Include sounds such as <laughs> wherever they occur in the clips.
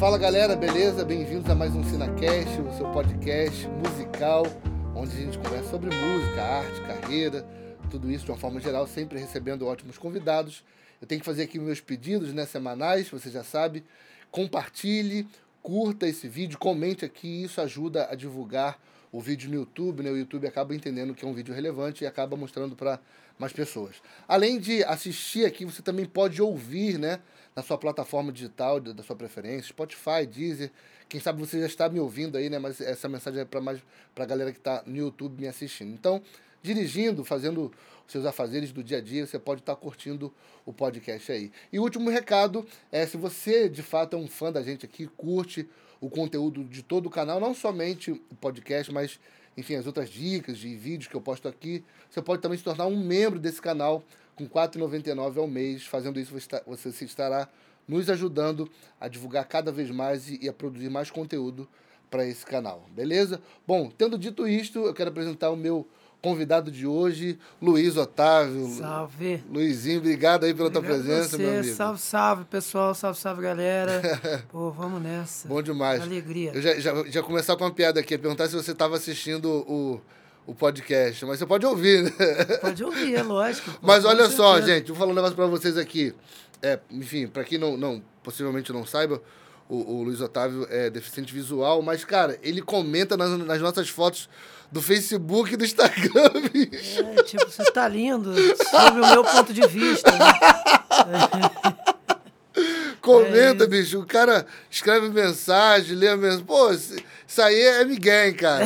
Fala galera, beleza? Bem-vindos a mais um Cinecast, o seu podcast musical, onde a gente conversa sobre música, arte, carreira, tudo isso de uma forma geral, sempre recebendo ótimos convidados. Eu tenho que fazer aqui meus pedidos né, semanais, você já sabe. Compartilhe, curta esse vídeo, comente aqui, isso ajuda a divulgar o vídeo no YouTube, né? O YouTube acaba entendendo que é um vídeo relevante e acaba mostrando para mais pessoas. Além de assistir aqui, você também pode ouvir, né? Na sua plataforma digital da sua preferência, Spotify, Deezer. Quem sabe você já está me ouvindo aí, né? Mas essa mensagem é para mais para a galera que está no YouTube me assistindo. Então, dirigindo, fazendo os seus afazeres do dia a dia, você pode estar curtindo o podcast aí. E último recado é se você de fato é um fã da gente aqui, curte o conteúdo de todo o canal, não somente o podcast, mas enfim, as outras dicas de vídeos que eu posto aqui, você pode também se tornar um membro desse canal com R$ 4,99 ao mês. Fazendo isso, você se estará nos ajudando a divulgar cada vez mais e a produzir mais conteúdo para esse canal, beleza? Bom, tendo dito isto, eu quero apresentar o meu convidado de hoje, Luiz Otávio. Salve. Luizinho, obrigado aí pela obrigado tua presença, meu amigo. Salve, salve, pessoal. Salve, salve, galera. <laughs> Pô, vamos nessa. Bom demais. Alegria. Eu já, já, já começar com uma piada aqui, perguntar se você estava assistindo o, o podcast, mas você pode ouvir, né? Pode ouvir, é lógico. mas olha só, gente, vou falar um negócio para vocês aqui. É, enfim, para quem não, não, possivelmente não saiba, o, o Luiz Otávio é deficiente visual, mas, cara, ele comenta nas, nas nossas fotos do Facebook e do Instagram, <laughs> bicho. É, tipo, você tá lindo, sobre o meu ponto de vista. Né? Comenta, é bicho. O cara escreve mensagem, lê a mensagem. Pô, isso aí é Miguel, cara.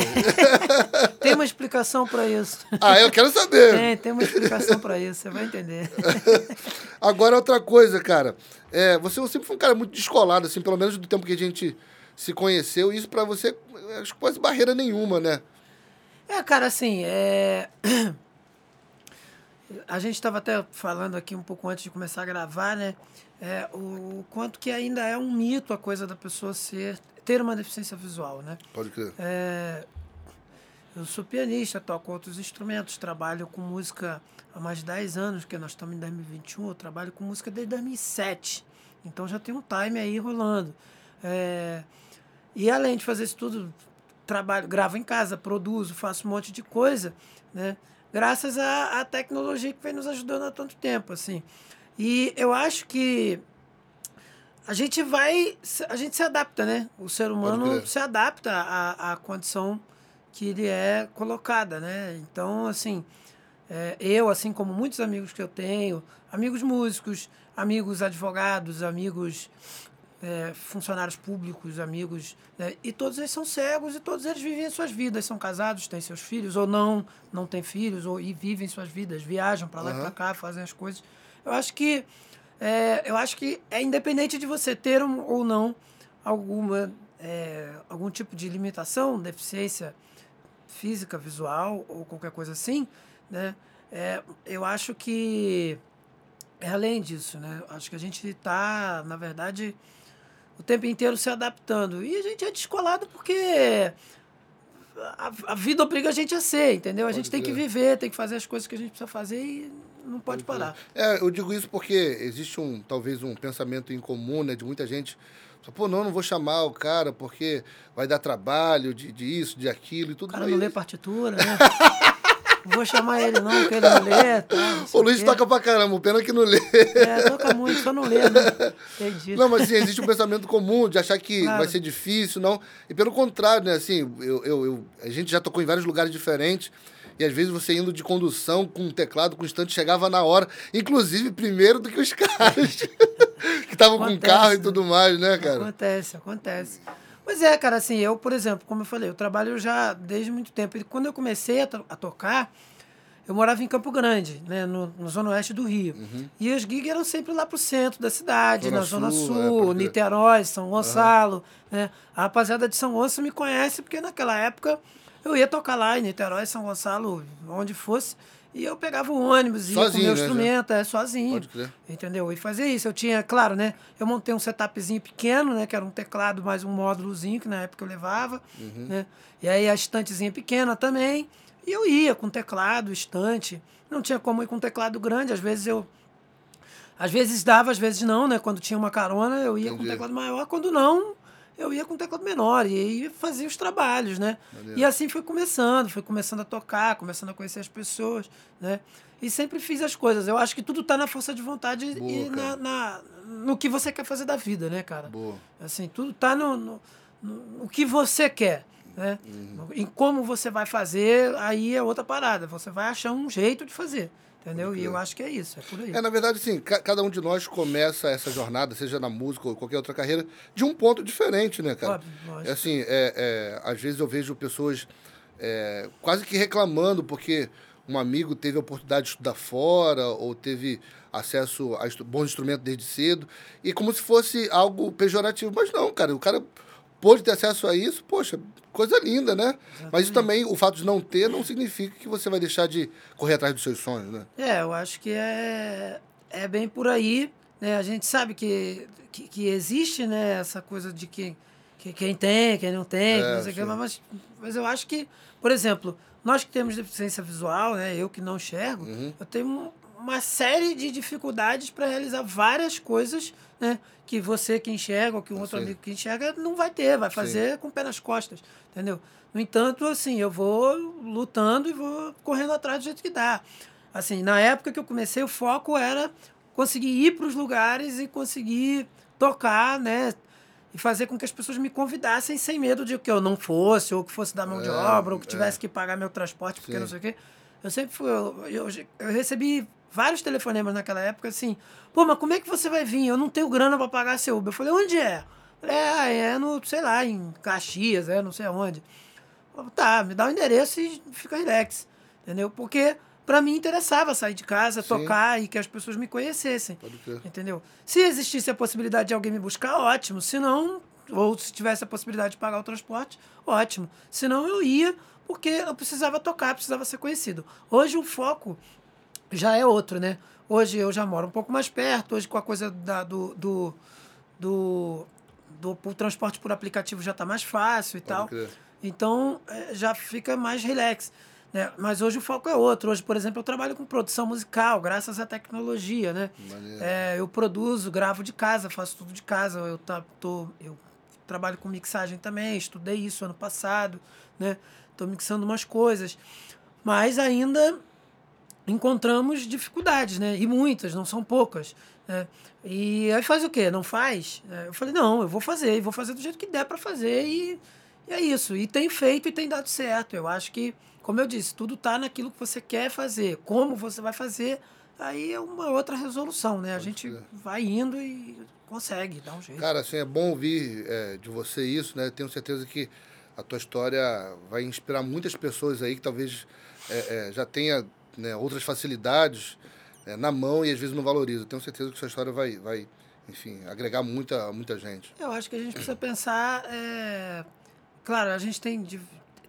<laughs> tem uma explicação para isso. Ah, eu quero saber. Tem, tem uma explicação para isso, você vai entender. <laughs> Agora, outra coisa, cara. É, você sempre foi um cara muito descolado, assim, pelo menos do tempo que a gente se conheceu. Isso para você, acho que quase barreira nenhuma, né? É, cara, assim, é... a gente estava até falando aqui um pouco antes de começar a gravar, né? É, o quanto que ainda é um mito a coisa da pessoa ser ter uma deficiência visual, né? Pode crer. É, eu sou pianista, toco outros instrumentos, trabalho com música há mais de 10 anos, que nós estamos em 2021, eu trabalho com música desde 2007. Então já tem um time aí rolando. É, e além de fazer isso tudo, trabalho, gravo em casa, produzo, faço um monte de coisa, né? Graças à, à tecnologia que vem nos ajudando há tanto tempo, assim. E eu acho que a gente vai, a gente se adapta, né? O ser humano se adapta à, à condição que ele é colocada, né? Então, assim, é, eu, assim como muitos amigos que eu tenho, amigos músicos, amigos advogados, amigos é, funcionários públicos, amigos, né? e todos eles são cegos e todos eles vivem suas vidas, são casados, têm seus filhos ou não, não têm filhos ou e vivem suas vidas, viajam para lá uhum. e para cá, fazem as coisas. Eu acho que é, eu acho que é independente de você ter um, ou não alguma é, algum tipo de limitação, deficiência física, visual ou qualquer coisa assim, né? É, eu acho que é além disso, né? Acho que a gente está, na verdade, o tempo inteiro se adaptando. E a gente é descolado porque a, a vida obriga a gente a ser, entendeu? A pode gente tem que viver, tem que fazer as coisas que a gente precisa fazer e não pode parar. É, eu digo isso porque existe um, talvez um pensamento incomum, né, de muita gente. Pô, não, não vou chamar o cara porque vai dar trabalho de, de isso, de aquilo e tudo. O cara não lê partitura, né? <laughs> vou chamar ele não, porque ele não lê. Tá, não o Luiz toca pra caramba, pena que não lê. É, toca muito, só não lê, né? Entendi. Não, mas assim, existe um pensamento comum de achar que claro. vai ser difícil, não. E pelo contrário, né? Assim, eu, eu, eu, a gente já tocou em vários lugares diferentes. E às vezes você indo de condução com um teclado constante chegava na hora, inclusive primeiro do que os <laughs> caras que estavam com carro e tudo mais, né, cara? Acontece, acontece. Pois é, cara, assim, eu, por exemplo, como eu falei, eu trabalho já desde muito tempo. E quando eu comecei a, a tocar, eu morava em Campo Grande, né, no, no zona oeste do Rio. Uhum. E os gigs eram sempre lá pro centro da cidade, zona na Zona Sul, Sul é, Niterói, São Gonçalo. Uhum. Né? A rapaziada de São Gonçalo me conhece porque naquela época eu ia tocar lá em Niterói, São Gonçalo, onde fosse. E eu pegava o ônibus, ia sozinho, com meu né, instrumento, é, sozinho. Pode crer. Entendeu? E fazia isso. Eu tinha, claro, né? Eu montei um setupzinho pequeno, né? Que era um teclado mais um módulozinho, que na época eu levava. Uhum. Né? E aí a estantezinha pequena também. E eu ia com teclado, estante. Não tinha como ir com teclado grande. Às vezes eu. Às vezes dava, às vezes não, né? Quando tinha uma carona, eu ia Entendi. com teclado maior. Quando não, eu ia com teclado menor e aí fazia os trabalhos, né? Maneiro. E assim foi começando, foi começando a tocar, começando a conhecer as pessoas, né? E sempre fiz as coisas. Eu acho que tudo tá na força de vontade Boa, e na, na- no que você quer fazer da vida, né, cara? Boa. Assim, tudo tá no, no, no- no que você quer, né? Uhum. Em como você vai fazer, aí é outra parada. Você vai achar um jeito de fazer, entendeu? E eu acho que é isso, é por aí. É, na verdade, sim, ca- cada um de nós começa essa jornada, seja na música ou qualquer outra carreira, de um ponto diferente, né, cara? Óbvio, lógico. É assim, é, é, às vezes eu vejo pessoas é, quase que reclamando porque um amigo teve a oportunidade de estudar fora ou teve acesso a bons instrumentos desde cedo, e como se fosse algo pejorativo. Mas não, cara, o cara pôde ter acesso a isso, poxa, coisa linda, né? Mas isso também, o fato de não ter, não significa que você vai deixar de correr atrás dos seus sonhos, né? É, eu acho que é, é bem por aí. Né? A gente sabe que, que, que existe né, essa coisa de que, que quem tem, quem não tem, É, não que, mas, mas eu acho que, por exemplo, nós que temos deficiência visual, né, eu que não enxergo, Uhum. eu tenho uma série de dificuldades para realizar várias coisas né, que você que enxerga ou que um outro Sim. amigo que enxerga não vai ter, vai fazer com o pé nas costas, entendeu? No entanto, assim, eu vou lutando e vou correndo atrás do jeito que dá. Assim, na época que eu comecei, o foco era conseguir ir para os lugares e conseguir tocar, né? E fazer com que as pessoas me convidassem sem medo de que eu não fosse, ou que fosse dar mão de É, obra, ou que é. tivesse que pagar meu transporte, porque Sim. não sei o quê. Eu sempre fui. Eu, eu, eu recebi vários telefonemas naquela época assim: pô, mas como é que você vai vir? Eu não tenho grana para pagar seu Uber. Eu falei: onde é? Falei, ah, é no, sei lá, em Caxias, é não sei aonde. Falei, tá, me dá o endereço e fica relax. Entendeu? Porque para mim interessava sair de casa, Sim. tocar e que as pessoas me conhecessem. Pode crer. Entendeu? Se existisse a possibilidade de alguém me buscar, ótimo. Se não, ou se tivesse a possibilidade de pagar o transporte, ótimo. Se não, eu ia, porque eu precisava tocar, precisava ser conhecido. Hoje o foco já é outro, né? Hoje eu já moro um pouco mais perto, hoje com a coisa da, do, do, do, do, o transporte por aplicativo já está mais fácil e Pode tal. crer. Então é, já fica mais relax. Né? Mas hoje o foco é outro. Hoje, por exemplo, eu trabalho com produção musical, graças à tecnologia, né? É, eu produzo, gravo de casa, faço tudo de casa. Eu, tá, tô, eu trabalho com mixagem também, estudei isso ano passado, né? Estou mixando umas coisas. Mas ainda encontramos dificuldades, né? E muitas, não são poucas. Né? E aí faz o quê? Não faz? É, Eu falei, não, eu vou fazer, e vou fazer do jeito que der para fazer, e, e é isso. E tem feito e tem dado certo. Eu acho que, como eu disse, tudo tá naquilo que você quer fazer. Como você vai fazer, aí é uma outra resolução, né? A gente crer. vai indo e consegue, dá um jeito. Cara, assim, é bom ouvir é, de você isso, né? Tenho certeza que a tua história vai inspirar muitas pessoas aí que talvez é, é, já tenha né, outras facilidades é, na mão e às vezes não valoriza. Tenho certeza que sua história vai, vai enfim, agregar muita, muita gente. Eu acho que a gente precisa pensar. é, Claro, a gente tem. de-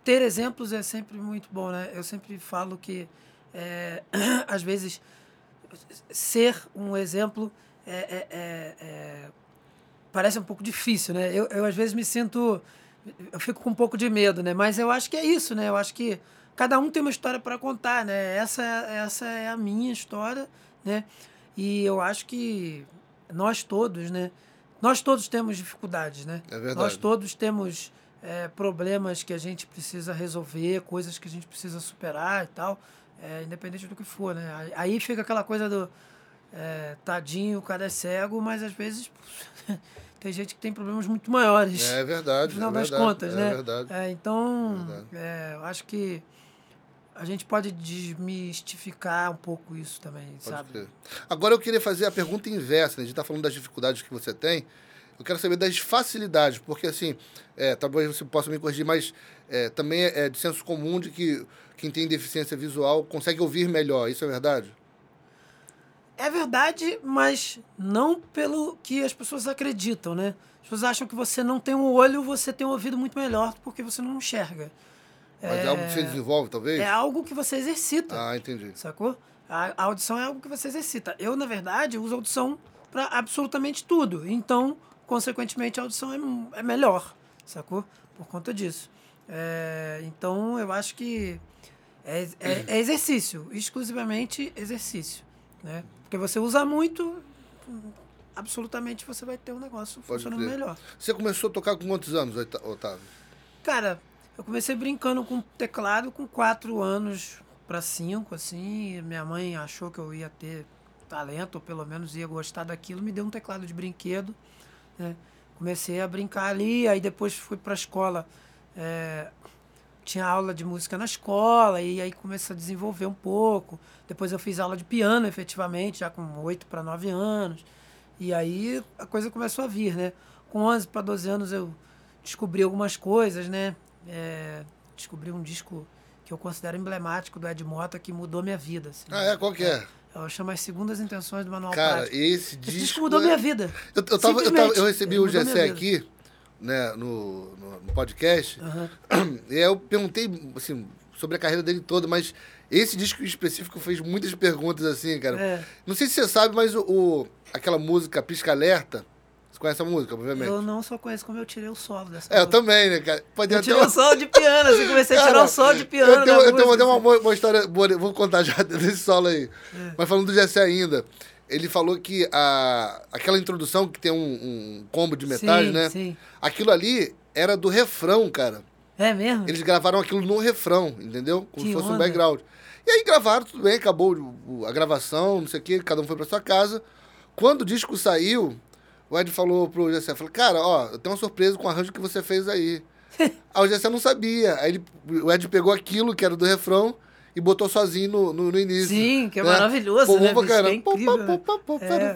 Ter exemplos é sempre muito bom, né? Eu sempre falo que, é, <clears throat> às vezes, ser um exemplo é, é- é- parece um pouco difícil, né? Eu, eu, às vezes, me sinto. Eu fico com um pouco de medo, né? Mas eu acho que é isso, né? Eu acho que cada um tem uma história para contar, né? Essa, essa é a minha história, né? E eu acho que nós todos, né? Nós todos temos dificuldades, né? É verdade. Nós todos temos é, problemas que a gente precisa resolver, coisas que a gente precisa superar e tal, é, independente do que for, né? Aí- fica aquela coisa do é, tadinho, o cara é cego, mas às vezes <laughs> tem gente que tem problemas muito maiores. É verdade. No final é das verdade, contas, é né? verdade. É, então, Verdade. é, eu acho que a gente pode desmistificar um pouco isso também, Pode sabe? crer. Agora eu queria fazer a pergunta inversa, né? A gente está falando das dificuldades que você tem. Eu quero saber das facilidades, porque assim, é, talvez você possa me corrigir, mas é, também é de senso comum de que quem tem deficiência visual consegue ouvir melhor. Isso é verdade? É verdade, mas não pelo que as pessoas acreditam, né? As pessoas acham que você não tem um olho, você tem um ouvido muito melhor porque você não enxerga. Mas é, algo que você desenvolve, talvez? É algo que você exercita, Ah, entendi. sacou? A, a audição é algo que você exercita. Eu, na verdade, uso audição para absolutamente tudo. Então, consequentemente, a audição é, é melhor, sacou? Por conta disso. É, então, eu acho que é, é- é exercício, exclusivamente exercício, né? Porque você usa muito, absolutamente você vai ter um negócio Pode funcionando crer. melhor. Você começou a tocar com quantos anos, Otávio? Cara, eu comecei brincando com teclado com quatro anos para cinco, assim. Minha mãe achou que eu ia ter talento, ou pelo menos ia gostar daquilo, me deu um teclado de brinquedo. Né? Comecei a brincar ali, aí depois fui para a escola. é, tinha aula de música na escola, e aí comecei a desenvolver um pouco. Depois eu fiz aula de piano, efetivamente, já com oito para nove anos. E aí a coisa começou a vir, né? Com 11 para 12 anos eu descobri algumas coisas, né? É, descobri um disco que eu considero emblemático do Ed Mota que mudou minha vida. Assim, Ah, é? Qual que é? Eu chamo As Segundas Intenções do Manual Cara, Prático. esse Esse disco. disco mudou é- minha vida. Eu, eu, tava, eu, tava- eu recebi o Gessé vida. aqui, né, no, no, no podcast, Aham. e eu perguntei, assim, sobre a carreira dele toda, mas esse disco em específico fez muitas perguntas, assim, cara. É. Não sei se você sabe, mas o, o- aquela música Pisca Alerta, você conhece a música, obviamente? Eu não só conheço como eu tirei o solo dessa É, eu também, né, cara? Pode Eu tirei o solo de piano, assim, comecei a tirar Cara, o solo de piano. Eu tenho, eu tenho, eu música, tenho uma, assim. uma história boa, vou contar já <laughs> desse solo aí. É. Mas falando do Jessé ainda, ele falou que a, aquela introdução que tem um, um combo de metais, Sim, né? sim. Aquilo ali era do refrão, cara. É mesmo? Eles gravaram aquilo no refrão, entendeu? Como Que se fosse um onda. background. E aí gravaram, tudo bem, acabou a gravação, não sei o quê, cada um foi pra sua casa. Quando o disco saiu, o Ed falou pro Jessé, falou, cara, ó, eu tenho uma surpresa com o arranjo que você fez aí. aí o Jessé não sabia. Aí ele, o Ed pegou aquilo que era do refrão e botou sozinho no, no, no início. Sim, que é né? maravilhoso, Pô, né, bicho? Que é incrível, né? Pô, pô, pô, pô, É.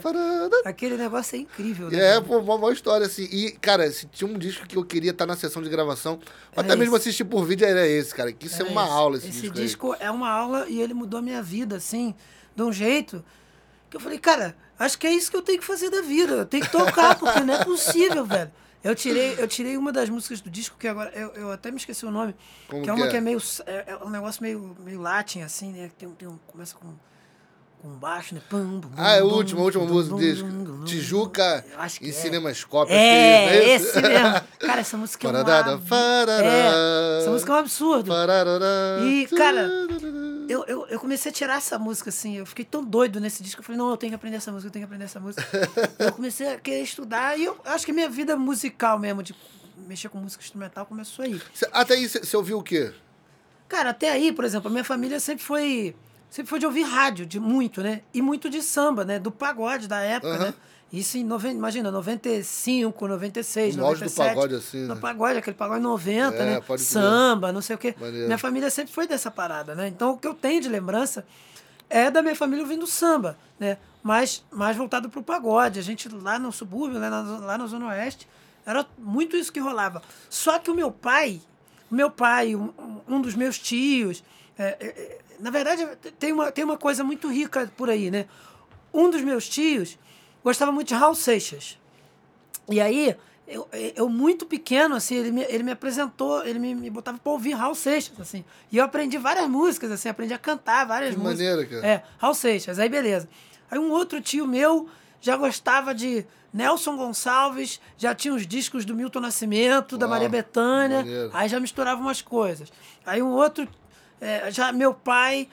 Aquele negócio é incrível, né? É, cara? pô, uma boa história, assim. E, cara, se tinha um disco que eu queria estar na sessão de gravação, Era até mesmo esse. assistir por vídeo, era esse, cara. Que isso é Era uma esse. aula, esse, Esse disco, aí. disco é uma aula e ele mudou a minha vida, assim, de um jeito que eu falei, cara, acho que é isso que eu tenho que fazer da vida. Eu tenho que tocar, porque não é possível, velho. Eu tirei, eu tirei uma das músicas do disco, que agora eu, eu até me esqueci o nome. Como que é que uma é? que é meio. É, é um negócio meio, meio latin, assim, né? Tem, um- tem um, começa com, com baixo, né? Pum, bum, Ah, é a última, a última música do disco. Tijuca que e é. Cinemascope. É, que é esse mesmo. Cara, essa música é um parará. É, essa música é um absurdo. E, cara. Eu, eu, eu comecei a tirar essa música, assim. Eu fiquei tão doido nesse disco. Eu falei, não, eu tenho que aprender essa música, eu tenho que aprender essa música. <laughs> eu comecei a querer estudar. E eu acho que minha vida musical mesmo, de mexer com música instrumental, começou aí. Cê- Até aí, você ouviu o quê? Cara, até aí, por exemplo, a minha família sempre foi. Sempre foi de ouvir rádio, de muito, né? E muito de samba, né? Do pagode da época, Aham. né? Isso em, noven... imagina, 95, 96, No auge do 97. pagode, assim, No né? pagode, aquele pagode 90, É, né? Samba, não sei o quê. Maneiro. Minha família sempre foi dessa parada, né? Então, o que eu tenho de lembrança é da minha família ouvindo samba, né? Mas mais voltado pro pagode. A gente lá no subúrbio, né? lá na Zona Oeste, era muito isso que rolava. Só que o meu pai, o meu pai, um, um dos meus tios, é, é, é, na verdade, tem uma, tem uma coisa muito rica por aí, né? Um dos meus tios gostava muito de Raul Seixas. E aí, eu, eu muito pequeno, assim, ele me, ele me apresentou, ele me, me botava pra ouvir Raul Seixas, assim. E eu aprendi várias músicas, assim, aprendi a cantar várias Que músicas. maneiro, cara. É, Raul Seixas, aí beleza. Aí um outro tio meu já gostava de Nelson Gonçalves, já tinha os discos do Milton Nascimento, da Uau, Maria Bethânia, maneiro. aí já misturava umas coisas. Aí um outro, é, já meu pai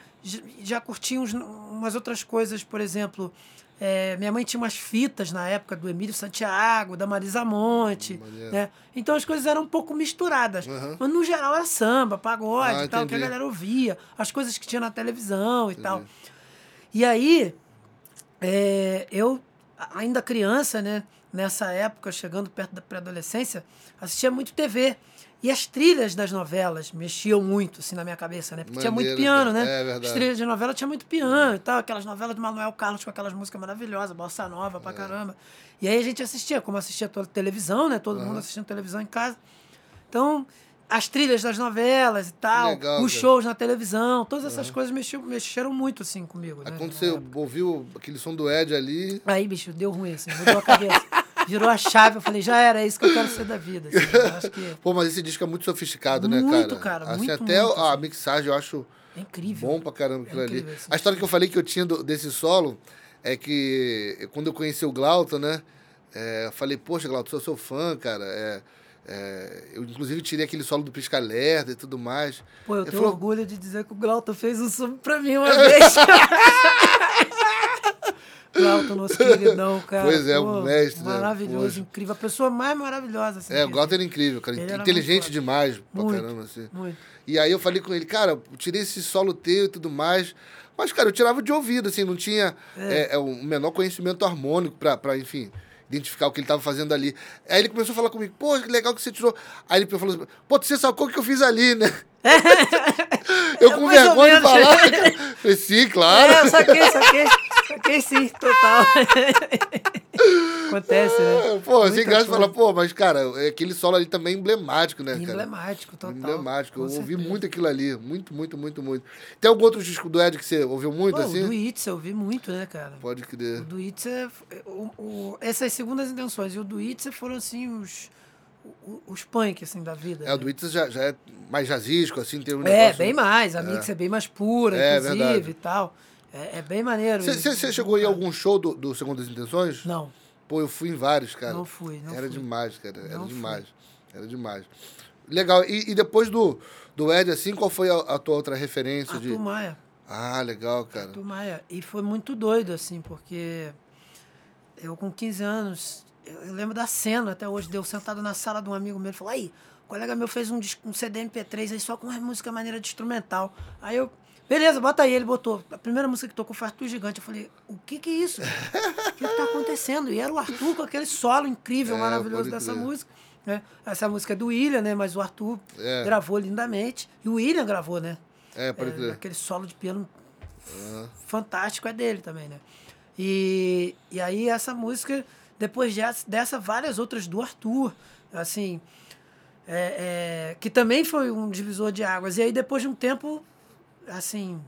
já curtia uns- umas outras coisas, por exemplo, é, minha mãe tinha umas fitas na época do Emílio Santiago, da Marisa Monte, né? Então as coisas eram um pouco misturadas. Aham. Mas no geral era samba, pagode Ah, e tal, que a entendi. galera ouvia, as coisas que tinha na televisão e tal. E aí, é, eu, ainda criança, né, nessa época, chegando perto da pré-adolescência, assistia muito TV. E as trilhas das novelas mexiam muito, assim, na minha cabeça, né? Porque tinha muito Maneiro, piano, né? É verdade. As trilhas de novela tinha muito piano e tal. Aquelas novelas do Manuel Carlos com aquelas músicas maravilhosas, bossa nova É. pra caramba. E aí a gente assistia, como assistia toda televisão, né? Todo mundo assistindo televisão em casa. Então, as trilhas das novelas e tal, legal, os cara. shows na televisão, todas essas coisas mexiam, mexeram muito, assim, comigo. Né? quando você ouviu aquele som do Ed ali. Aí, bicho, deu ruim, assim, mudou a cabeça. <laughs> Virou a chave, eu falei, já era, é isso que eu quero ser da vida. Assim, eu que Pô, mas esse disco é muito sofisticado, né, cara? Muito, cara, Assim, muito, até muito, a assim. mixagem eu acho é incrível. bom pra caramba aquilo É ali. esse A história que eu falei que eu tinha do- desse solo é que quando eu conheci o Glauton, né? é, eu falei, poxa, Glauton, sou seu fã, cara. é, é, eu, inclusive, tirei aquele solo do Pisca Alerta e tudo mais. Pô, eu Ele tenho falou- orgulho de dizer que o Glauton fez um sub pra mim uma vez. <laughs> <laughs> Glauton, nosso queridão, <laughs> cara. Pois é, o mestre. né? Maravilhoso, incrível. A pessoa mais maravilhosa. Assim, É, o Glauton era incrível, cara. Ele Inteligente demais pra Muito. caramba, assim. Muito. E aí eu falei com ele, cara, eu tirei esse solo teu e tudo mais. Mas, cara, eu tirava de ouvido, assim, não tinha é. é, o menor conhecimento harmônico pra, pra, enfim, identificar o que ele tava fazendo ali. Aí ele começou a falar comigo, pô, que legal que você tirou. Aí ele falou assim, pô, você sacou o que eu fiz ali, né? Eu com mais vergonha de falar. falei, sim, claro. É, saquei, saquei. Saquei sim, total. Acontece, né? Pô, Muita sem graça falar, pô, mas, cara, é aquele solo ali também é emblemático, né, cara? Emblemático, total. Emblemático. Eu ouvi muito aquilo ali. Muito, muito, muito, muito. Tem algum outro disco do Ed que você ouviu muito, Pô, assim? O do Itza eu vi muito, né, cara? Pode crer. O do Itza, o, o, essas segundas intenções e o do Itza foram, assim, os, os punk, assim, da vida. É, o né? do Itza já, já é mais jazzístico, assim, tem um É, bem mais. A mix é bem mais pura, É, inclusive, verdade. e tal. É, é bem maneiro. Você- você chegou aí a algum show do, do Segundas Intenções? Não, Pô, eu fui em vários, cara. não fui, não Era fui. demais, cara. Era Não fui. demais. Era demais. Legal. E, e depois do, do Ed, assim, qual foi a, a tua outra referência de... Arthur Maia. Ah, legal, cara. Arthur Maia. E foi muito doido, assim, porque eu com 15 anos, eu lembro da cena até hoje, deu sentado na sala de um amigo meu, ele falou, aí, colega meu fez um, um CD MP3 aí só com uma música maneira de instrumental. Aí eu, beleza, bota aí, ele botou. A primeira música que tocou foi Arthur Gigante. Eu falei, o que que é isso? O que que tá acontecendo? E era o Arthur com aquele solo incrível, É, maravilhoso dessa crer. música. Né? Essa música é do William, né? Mas o Arthur É. gravou lindamente. E o William gravou, né? É, pode É, crer. aquele solo de piano fantástico é dele também, né? E, e aí essa música, depois dessa, várias outras do Arthur, assim, é, é, que também foi um divisor de águas. E aí depois de um tempo, assim,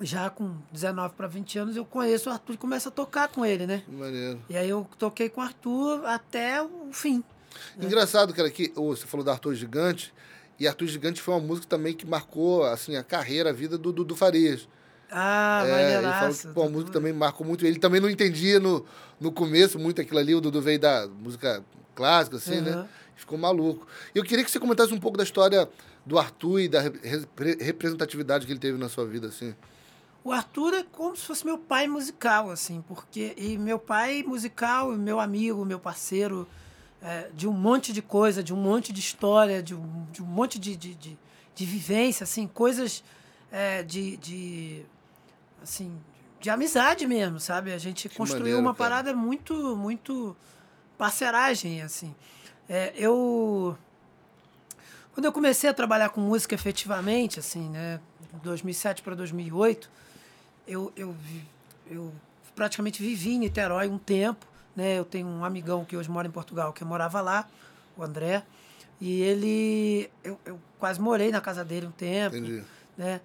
já com 19 para 20 anos, eu conheço o Arthur e começo a tocar com ele, né? Maneiro. E aí eu toquei com o Arthur até o fim. Engraçado, cara, que ô, você falou do Arthur Gigante, e Arthur Gigante foi uma música também que marcou, assim, a carreira, a vida do Dudu Farias. Ah, É, ele maneiraço. que pô, a música também marcou muito. Ele também não entendia no, no começo muito aquilo ali. O Dudu veio da música clássica, assim, né? Aham. Ficou maluco. Eu queria que você comentasse um pouco da história do Arthur e da repre- representatividade que ele teve na sua vida, assim. O Arthur é como se fosse meu pai musical, assim, porque e meu pai musical, e meu amigo, meu parceiro, é, de um monte de coisa, de um monte de história, de um, de um monte de, de, de, de vivência, assim, coisas é, de, de, assim, de amizade mesmo, sabe? A gente construiu maneiro, uma cara. parada muito, muito parceragem, assim. É, eu quando eu comecei a trabalhar com música efetivamente, assim, né, de 2007 para 2008, eu, eu, eu praticamente vivi em Niterói um tempo, né? Eu tenho um amigão que hoje mora em Portugal, que morava lá, o André, e ele, eu, eu quase morei na casa dele um tempo, Entendi. né?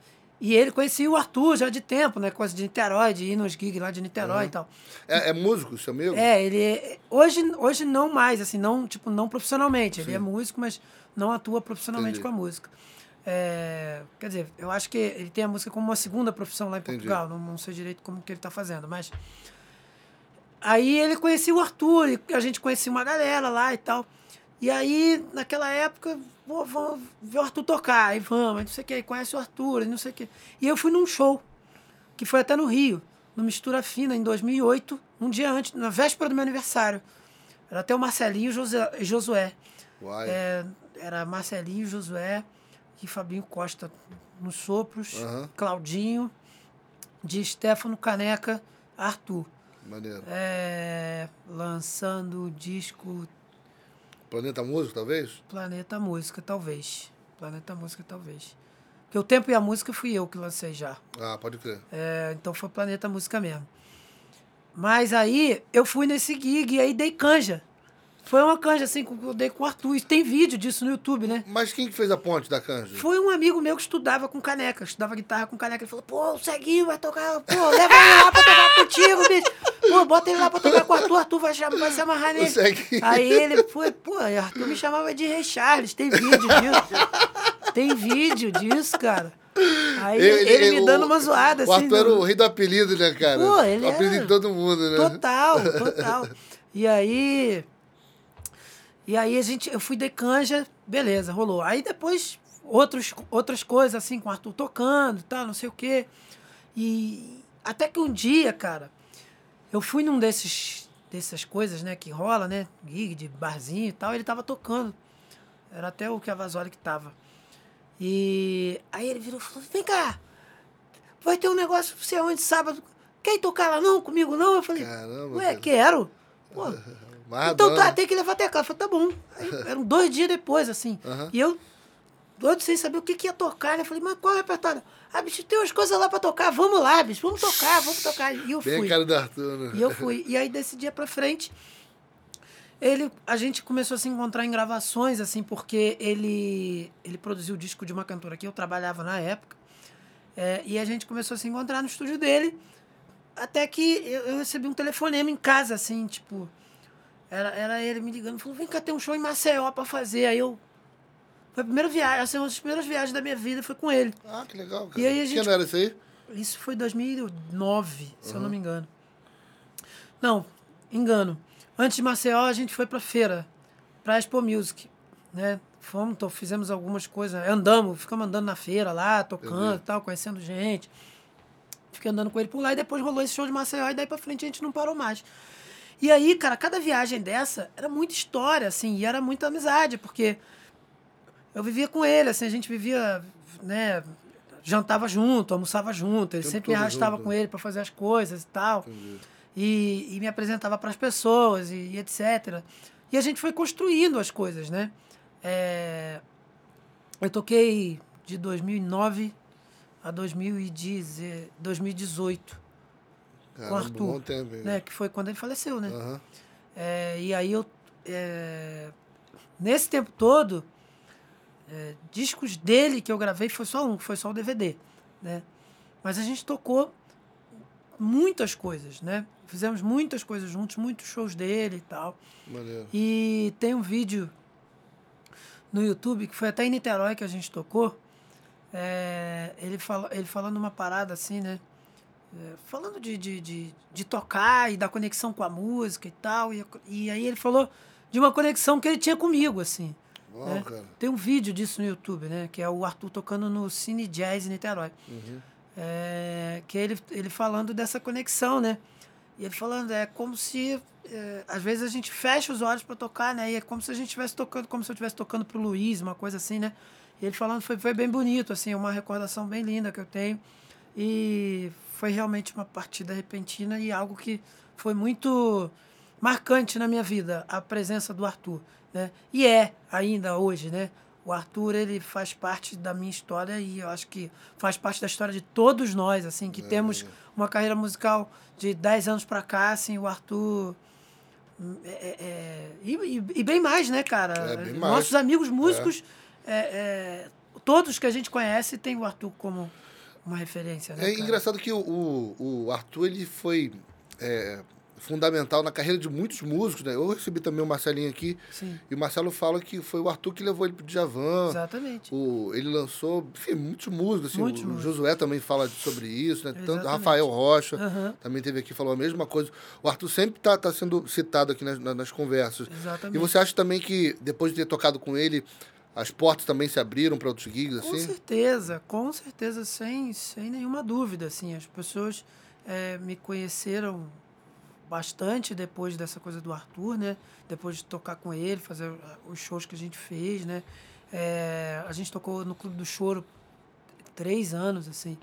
E ele conhecia o Arthur já de tempo, né? Coisa de Niterói, de ir nos gigs lá de Niterói e tal. É, é músico, seu amigo? É, ele é- hoje, hoje não mais, assim, não, tipo, não profissionalmente. Ele Sim. é músico, mas não atua profissionalmente Entendi. com a música. É, quer dizer, eu acho que ele tem a música como uma segunda profissão lá em Entendi. Portugal. Não, não sei direito como que ele está fazendo, mas... Aí ele conhecia o Arthur, e a gente conhecia uma galera lá e tal. E aí, naquela época, pô, vamos ver o Arthur tocar. Aí vamos, aí não sei o que, conhece o Arthur, não sei o que. E eu fui num show, que foi até no Rio, no Mistura Fina, em 2008, um dia antes, na véspera do meu aniversário. Era até o Marcelinho e Josué. Uai. É, era Marcelinho, Josué e Fabinho Costa nos sopros. Claudinho, de Stefano Caneca, Arthur. Maneiro. É, lançando o disco Planeta Músico, talvez? Planeta Música, talvez. Planeta Música, talvez. Porque o Tempo e a Música fui eu que lancei já. Ah, pode crer. É, então foi Planeta Música mesmo. Mas aí eu fui nesse gig e aí dei canja. Foi uma canja assim que eu dei com o Arthur. Tem vídeo disso no YouTube, né? Mas quem que fez a ponte da canja? Foi um amigo meu que estudava com caneca, estudava guitarra com caneca. Ele falou, pô, o Ceguinho vai tocar, pô, leva ele lá pra tocar contigo, bicho. Pô, bota ele lá pra tocar com o Arthur, Arthur vai, vai se amarrar nele. Aí ele foi, pô, Arthur me chamava de Rei Charles, tem vídeo disso. Tem vídeo disso, cara. Aí ele, me dando o- uma zoada, O assim. Arthur era no- o rei do apelido, né, cara? Pô, ele o apelido era- de todo mundo, né? Total, <laughs> total. E aí. E aí a gente, eu fui de canja, beleza, rolou. Aí depois outros, outras coisas, assim, com o Arthur tocando e tal, não sei o quê. E até que um dia, cara, Eu fui num desses dessas coisas, né, que rola, né, gig de barzinho e tal, ele tava tocando. Era até o que a Vasoli que tava. E aí ele virou e falou: "Vem cá. Vai ter um negócio pra você onde sábado. Quer tocar lá não comigo não?" Eu falei: Caramba, "Ué, cara. quero." Pô, <laughs> então tá, tem que levar até cá. Eu falei, tá bom. Aí, <laughs> eram dois dias depois, assim. Aham. E eu, doido sem saber o que, que ia tocar, né? Eu falei, mas qual é o repertório? Ah, bicho, tem umas coisas lá pra tocar. Vamos lá, bicho, vamos tocar, vamos tocar. E eu Bem fui. cara do Arthur, né? E eu fui. E aí, desse dia pra frente, ele, a gente começou a se encontrar em gravações, assim, porque ele, ele produziu o disco de uma cantora que eu trabalhava na época. É, e a gente começou a se encontrar no estúdio dele. Até que eu, eu recebi um telefonema em casa, assim, tipo. Era, era ele me ligando, falou: vem cá, tem um show em Maceió pra fazer. Aí eu. Foi a primeira viagem, assim, uma das primeiras viagens da minha vida foi com ele. Ah, que legal, cara. E aí a Que gente- ano era isso aí? Isso foi 2009, se eu Uhum. não me engano. Não, engano. Antes de Maceió, a gente foi pra feira, pra Expo Music, né? Fomos, to- fizemos algumas coisas, andamos, ficamos andando na feira lá, tocando e tal, conhecendo gente. Fiquei andando com ele por lá e depois rolou esse show de Maceió e daí pra frente a gente não parou mais. E aí, cara, cada viagem dessa era muita história, assim, e era muita amizade, porque eu vivia com ele, assim, a gente vivia, né, jantava junto, almoçava junto, ele Tempo sempre me arrastava junto, com né? ele para fazer as coisas e tal, e, e me apresentava para as pessoas e, e etc. E a gente foi construindo as coisas, né? É, eu toquei de 2009 a 2010 2018, Caramba, Arthur, bom tempo, né? Que foi quando ele faleceu, né? Aham. É, e aí eu. é, nesse tempo todo, é, discos dele que eu gravei foi só um, foi só o DVD. Né? Mas a gente tocou muitas coisas, né? Fizemos muitas coisas juntos, muitos shows dele e tal. Maneiro. E tem um vídeo no YouTube, que foi até em Niterói que a gente tocou. é, ele, fala, ele falando uma parada assim, né? É, falando de, de, de, de tocar e da conexão com a música e tal. E, e aí ele falou de uma conexão que ele tinha comigo, assim. Bom, né? Tem um vídeo disso no YouTube, né? Que é o Arthur tocando no Cine Jazz em Niterói. Uhum. É, que ele, ele falando dessa conexão, né? E ele falando, é como se. é, às vezes a gente fecha os olhos para tocar, né? E é como se a gente estivesse tocando, como se eu estivesse tocando pro Luiz, uma coisa assim, né? E ele falando, foi, foi bem bonito, assim, uma recordação bem linda que eu tenho. E foi realmente uma partida repentina e algo que foi muito marcante na minha vida, a presença do Arthur, né? E é ainda hoje, né? O Arthur, ele faz parte da minha história e eu acho que faz parte da história de todos nós, assim, que temos uma carreira musical de 10 anos pra cá, assim, o Arthur... hum, é- é- é- e, e- bem mais, né, cara? É, mais. Nossos amigos músicos, é, é, todos que a gente conhece, tem o Arthur como uma referência, né, É cara? engraçado que o, o, Arthur ele foi é, fundamental na carreira de muitos músicos, né? Eu recebi também o Marcelinho aqui Sim, e o Marcelo fala que foi o Arthur que levou ele pro Djavan. exatamente. O, ele lançou, enfim, muitos músicos. Assim, Muitos o músicos. Josué também fala sobre isso, né? Tanto. Rafael Rocha Aham, também teve aqui falou a mesma coisa. O Arthur sempre tá, tá sendo citado aqui nas, nas, conversas. exatamente. E você acha também que depois de ter tocado com ele, as portas também se abriram para outros gigs, Com assim? certeza, com certeza, sem, sem nenhuma dúvida, assim, as pessoas eh, me conheceram bastante depois dessa coisa do Arthur, né? Depois de tocar com ele, fazer ah, os shows que a gente fez, né? Eh, a gente tocou no Clube do Choro três anos, assim,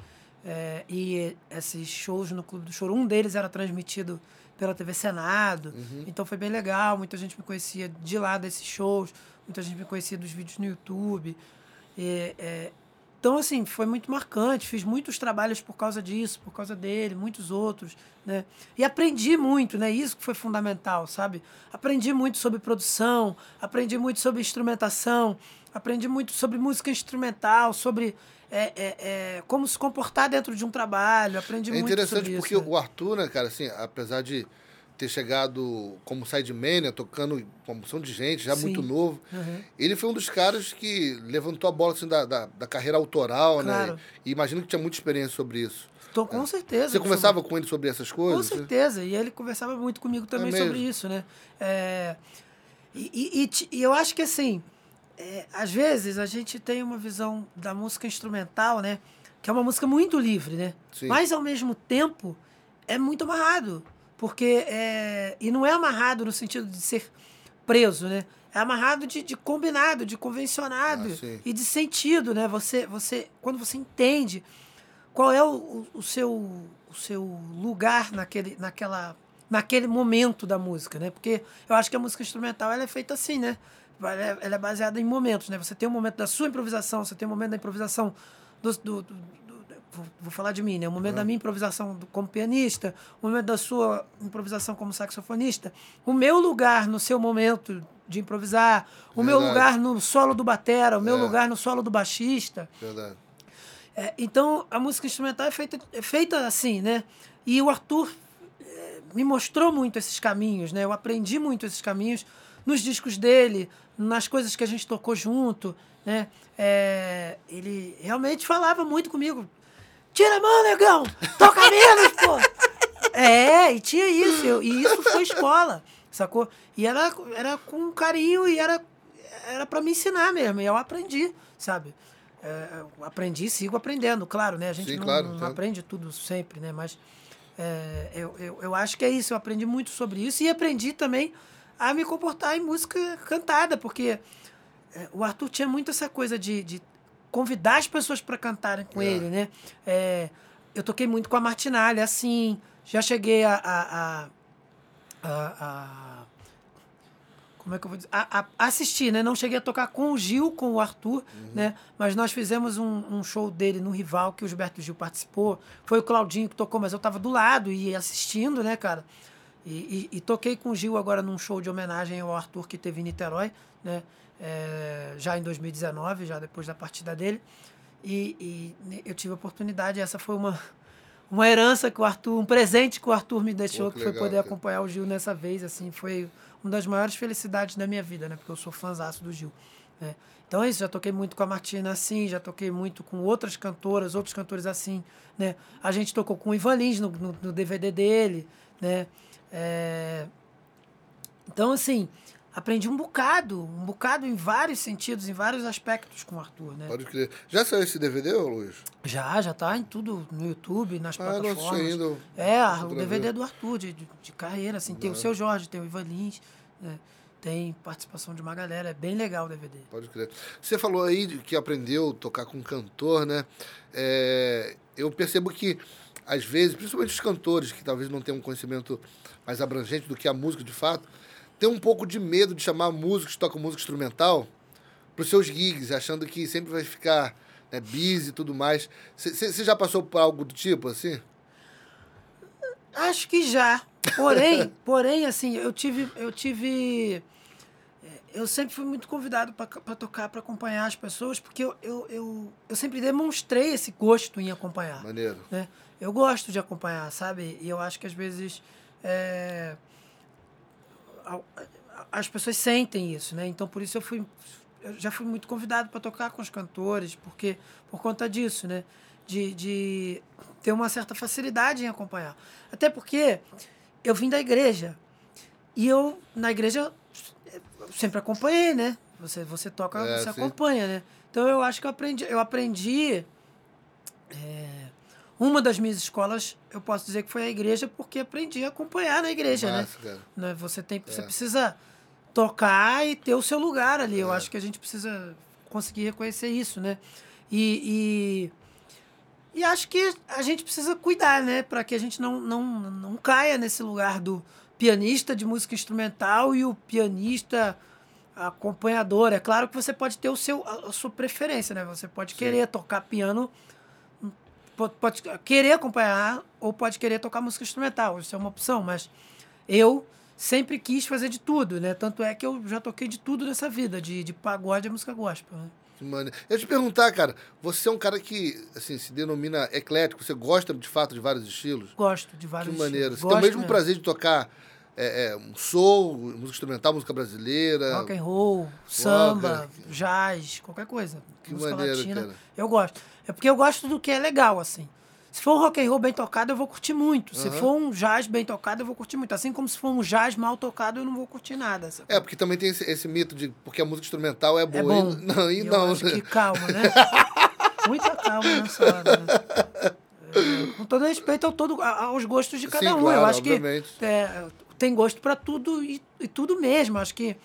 eh, e esses shows no Clube do Choro, um deles era transmitido pela TV Senado, então foi bem legal, muita gente me conhecia de lá desses shows, muita gente me conhecia dos vídeos no YouTube, e, é, então, assim, foi muito marcante. Fiz muitos trabalhos por causa disso, por causa dele, muitos outros, né? E aprendi muito, né? Isso que foi fundamental, sabe? Aprendi muito sobre produção, aprendi muito sobre instrumentação, aprendi muito sobre música instrumental, sobre é, é, é, como se comportar dentro de um trabalho. Aprendi É muito interessante sobre porque isso. né? o Arthur, né, cara, assim, apesar de ter chegado como sideman, né, tocando com uma de gente, já Sim. muito novo, Uhum. ele foi um dos caras que levantou a bola assim, da, da, da carreira autoral, Claro. né? E imagino que tinha muita experiência sobre isso. Tô, com certeza. É. Você sobre- conversava com ele sobre essas Com coisas? certeza, e ele conversava muito comigo também mesmo? sobre isso, né? É, e, e- e e eu acho que assim, é, às vezes a gente tem uma visão da música instrumental, né? Que é uma música muito livre, né? Sim. Mas ao mesmo tempo é muito amarrado. Porque é, e não é amarrado no sentido de ser preso, né? É amarrado de, de combinado, de convencionado Ah, e de sentido, né? Você, você, quando você entende qual é o, o, seu, o seu lugar naquele, naquela, naquele momento da música, né? Porque eu acho que a música instrumental ela é feita assim, né? Ela é, é baseada em momentos, né? Você tem um momento da sua improvisação, você tem um momento da improvisação do- do- vou, falar de mim, né? O momento da minha improvisação como pianista, o momento da sua improvisação como saxofonista, o meu lugar no seu momento de improvisar, o meu Verdade. lugar no solo do batera, o meu É. lugar no solo do baixista. Verdade. É, então, a música instrumental é feita, é feita assim, né? E o Arthur é, me mostrou muito esses caminhos, né? Eu aprendi muito esses caminhos nos discos dele, nas coisas que a gente tocou junto, né? É, ele realmente falava muito comigo. Tira a mão, negão! Toca menos, pô! <laughs> É, e tinha isso. eu- e isso foi escola, sacou? E era, era com carinho e era, era para me ensinar mesmo. E eu aprendi, sabe? É, aprendi e sigo aprendendo, claro, né? A gente Sim, não, claro, não aprende tudo sempre, né? Mas é, eu, eu, eu acho que é isso. Eu aprendi muito sobre isso e aprendi também a me comportar em música cantada, porque é, o Arthur tinha muito essa coisa de, de convidar as pessoas para cantarem com É. ele, né? É, eu toquei muito com a Martinalha, assim. Já cheguei a, a, a, a- como é que eu vou dizer? A, a- assistir, né? Não cheguei a tocar com o Gil, com o Arthur, né? Mas nós fizemos um, um show dele no Rival, que o Gilberto Gil participou. Foi o Claudinho que tocou, mas eu tava do lado e assistindo, né, cara? E, e- e toquei com o Gil agora num show de homenagem ao Arthur que teve em Niterói, né? É, já em 2019, já depois da partida dele. E, e eu tive a oportunidade, essa foi uma, uma herança que o Arthur, um presente que o Arthur me deixou, Pô, que que, foi legal, poder cara. acompanhar o Gil nessa vez, assim, foi uma das maiores felicidades da minha vida, né? Porque eu sou fãzaço do Gil. né? Então é isso, já toquei muito com a Martina assim, já toquei muito com outras cantoras, outros cantores assim, né? A gente tocou com o Ivan Lins no, no, no DVD dele, né? É, Então, assim, aprendi um bocado, um bocado em vários sentidos, em vários aspectos com o Arthur, né? Pode crer. Já saiu esse DVD, Luiz? Já, já tá em tudo, no YouTube, nas Ah, plataformas. ainda. É, o DVD ver. do Arthur, de, de, carreira, assim. Tem o Seu Jorge, tem o Ivan Lins, né? Tem participação de uma galera, é bem legal o DVD. Pode crer. Você falou aí que aprendeu a tocar com cantor, né? É, eu percebo que, às vezes, principalmente os cantores, que talvez não tenham um conhecimento mais abrangente do que a música de fato, tem um pouco de medo de chamar músicos que tocam música instrumental para os seus gigs, achando que sempre vai ficar né, busy e tudo mais. Você já passou por algo do tipo, assim? Acho que já. Porém, <laughs> porém, assim, eu tive. Eu tive. é, Eu sempre fui muito convidado para tocar, para acompanhar as pessoas, porque eu, eu, eu, eu sempre demonstrei esse gosto em acompanhar. Maneiro. né? Eu gosto de acompanhar, sabe? E eu acho que às vezes é, as pessoas sentem isso, né? Então por isso eu fui, eu já fui muito convidado para tocar com os cantores, porque por conta disso, né? De, de ter uma certa facilidade em acompanhar. Até porque eu vim da igreja e eu na igreja sempre acompanhei, né? Você você toca, É, você sim. acompanha, né? Então eu acho que eu aprendi, eu aprendi é, uma das minhas escolas, eu posso dizer que foi a igreja, porque aprendi a acompanhar na igreja, Massa, cara. né? né? Você, tem, você É. precisa tocar e ter o seu lugar ali. Eu É. acho que a gente precisa conseguir reconhecer isso, né? E, e, e acho que a gente precisa cuidar, né? Para que a gente não, não, não caia nesse lugar do pianista de música instrumental e o pianista acompanhador. É claro que você pode ter o seu, a, sua preferência, né? Você pode querer tocar piano pode, querer acompanhar ou pode querer tocar música instrumental. Isso é uma opção, mas eu sempre quis fazer de tudo, né? Tanto é que eu já toquei de tudo nessa vida, de, de pagode a música gospel. Né? Que maneiro. Eu te perguntar, cara, você é um cara que assim, se denomina eclético, você gosta de fato de vários estilos? Gosto de vários Que maneiro. estilos. Você tem o Gosto mesmo prazer de tocar é, é, um soul, música instrumental, música brasileira? Rock and roll, samba, jazz, qualquer coisa. Que música maneiro, latina. cara. Eu gosto. É porque eu gosto do que é legal, assim. Se for um rock and roll bem tocado, eu vou curtir muito. Se Aham. for um jazz bem tocado, eu vou curtir muito. Assim como se for um jazz mal tocado, eu não vou curtir nada. sacou? É, porque também tem esse, esse mito de porque a música instrumental é boa. É bom. E, <laughs> não, e Eu não. acho que calma, né? <laughs> Muita calma nessa hora, né? É, Com todo respeito ao todo, aos gostos de cada Sim, um. claro, Eu acho obviamente. que é, tem gosto para tudo e, e tudo mesmo. Acho que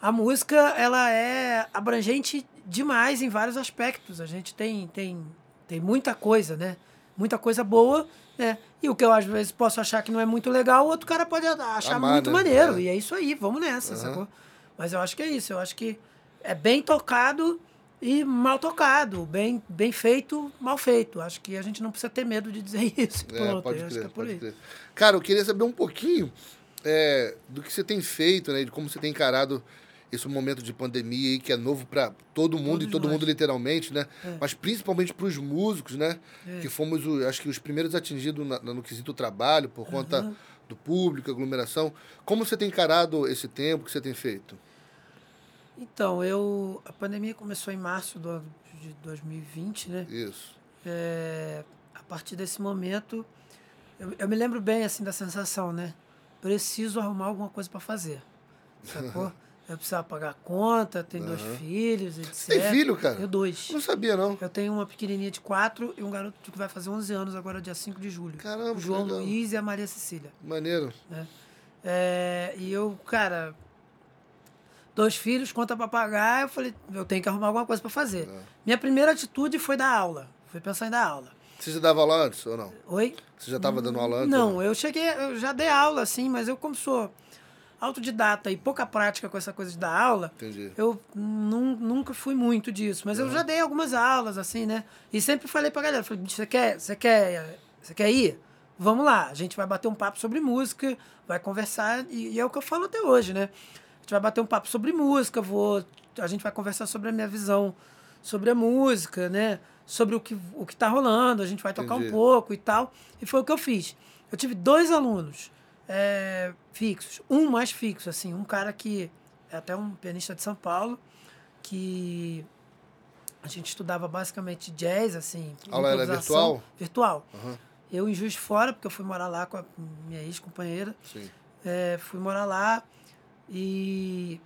a música ela é abrangente demais em vários aspectos. A gente tem, tem, tem muita coisa, né? Muita coisa boa, né? E o que eu às vezes posso achar que não é muito legal, o outro cara pode achar Amar, muito né? maneiro. É. E é isso aí, vamos nessa, Aham. sacou? Mas eu acho que é isso. Eu acho que é bem tocado e mal tocado. Bem, bem feito, mal feito. Acho que a gente não precisa ter medo de dizer <laughs> isso. É, Pronto, pode crer, é pode crer. Cara, eu queria saber um pouquinho é, do que você tem feito, né? De como você tem encarado esse momento de pandemia aí, que é novo para todo mundo Todos e todo nós. mundo literalmente, né? É. Mas principalmente para os músicos, né? É. Que fomos, acho que os primeiros atingidos na- no quesito trabalho, por conta do público, aglomeração. Como você tem encarado esse tempo? Que você tem feito? Então, eu. A pandemia começou em março do, de 2020, né? Isso. É, a partir desse momento, eu, eu me lembro bem assim da sensação, né? Preciso arrumar alguma coisa para fazer. Sacou? <laughs> eu precisava pagar a conta, tenho dois Aham. filhos, etc. Você tem filho, cara? Eu dois. Não sabia, não. Eu tenho uma pequenininha de quatro e um garoto que vai fazer 11 anos agora, dia 5 de julho. Caramba, o João legal. Luiz e a Maria Cecília. Maneiro. É, e eu, cara, dois filhos, conta pra pagar, eu falei, eu tenho que arrumar alguma coisa pra fazer. É. Minha primeira atitude foi dar aula. Foi pensar em dar aula. Você já dava aula antes ou não? Oi? Você já estava dando aula antes? ou Não, eu cheguei, eu já dei aula, assim, mas eu como sou autodidata e pouca prática com essa coisa de dar aula, Entendi. eu nun- nunca fui muito disso. Mas eu já dei algumas aulas, assim, né? E sempre falei pra galera, falei, você quer, você quer, você quer ir? Vamos lá, a gente vai bater um papo sobre música, vai conversar, e, e é o que eu falo até hoje, né? A gente vai bater um papo sobre música, vou, a gente vai conversar sobre a minha visão sobre a música, né? Sobre o que, o que tá rolando, a gente vai tocar Entendi. um pouco e tal. E foi o que eu fiz. Eu tive dois alunos é, fixos, um mais fixo, assim, um cara que é até um pianista de São Paulo, que a gente estudava basicamente jazz, assim. Aula era virtual? Virtual. Aham, Eu em Juiz de Fora, porque eu fui morar lá com a minha ex-companheira. sim. É, fui morar lá e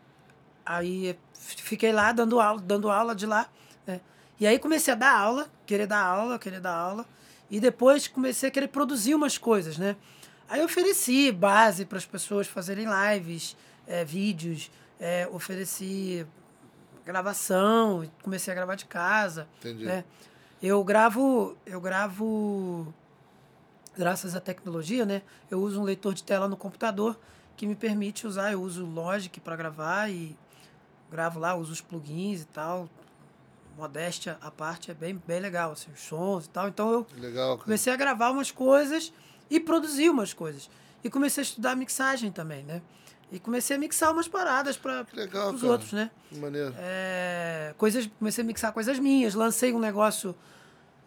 aí fiquei lá dando aula, dando aula de lá. né? E aí comecei a dar aula, querer dar aula, querer dar aula. E depois comecei a querer produzir umas coisas, né? Aí ofereci base para as pessoas fazerem lives, é, vídeos, é, ofereci gravação, comecei a gravar de casa. Entendi. né? Eu gravo, eu gravo graças à tecnologia, né? Eu uso um leitor de tela no computador que me permite usar, eu uso Logic para gravar e gravo lá, uso os plugins e tal. Modéstia à parte é bem, bem legal, assim, os sons e tal. Então eu Legal, comecei a gravar umas coisas e produzir umas coisas. E comecei a estudar mixagem também, né? E comecei a mixar umas paradas para os outros, né? Maneiro. É, coisas, comecei a mixar coisas minhas, lancei um negócio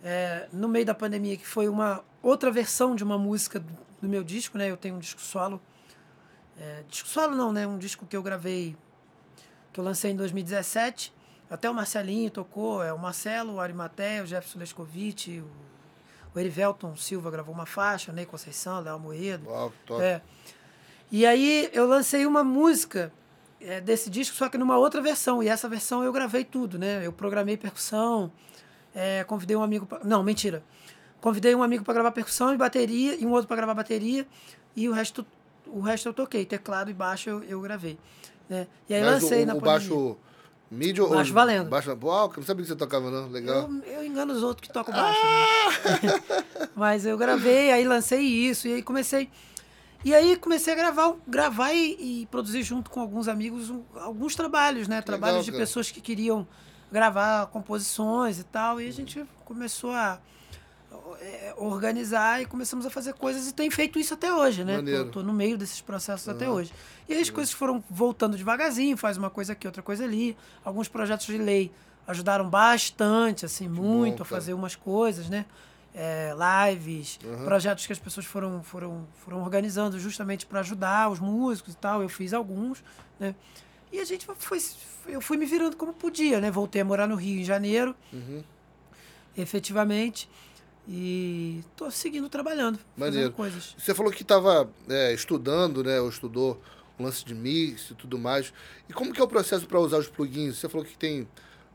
é, no meio da pandemia que foi uma outra versão de uma música do, do meu disco, né? Eu tenho um disco solo, é, disco solo não, né? Um disco que eu gravei, que eu lancei em 2017. Até o Marcelinho tocou, é o Marcelo, o Arimatea, o Jefferson Lescovitch, o, o Erivelton Silva gravou uma faixa, Ney Conceição, Léo Moedo. Uau, top. É. E aí eu lancei uma música é, desse disco, só que numa outra versão. E essa versão eu gravei tudo, né? Eu programei percussão, é, convidei um amigo. Pra... Não, mentira. Convidei um amigo para gravar percussão e bateria, e um outro para gravar bateria, e o resto, o resto eu toquei. Teclado e baixo eu, eu gravei. Né? E aí Mas lancei o, na o pandemia. baixo mídia ou... Baixo valendo. Baixo... Uau, não sabia que você tocava, não. Legal. Eu, eu engano os outros que tocam baixo. né? <laughs> Mas eu gravei, aí lancei isso, e aí comecei. E aí comecei a gravar, gravar e, e produzir junto com alguns amigos um- alguns trabalhos, né? Trabalhos de cara. pessoas que queriam gravar composições e tal. E a gente começou a organizar e começamos a fazer coisas e tem feito isso até hoje, né? Tô no meio desses processos até hoje. E aí as coisas foram voltando devagarzinho, faz uma coisa aqui, outra coisa ali. Alguns projetos de lei ajudaram bastante, assim, muito bom, a fazer umas coisas, né? É, lives, Uhum. projetos que as pessoas foram, foram, foram organizando justamente para ajudar os músicos e tal. Eu fiz alguns, né? E a gente foi, eu fui me virando como podia, né? Voltei a morar no Rio em janeiro, Uhum. efetivamente. E tô seguindo trabalhando, Maneiro. fazendo coisas. Você falou que estava estudando, né? Ou estudou o lance de mix e tudo mais. E como que é o processo para usar os plugins? Você falou que tem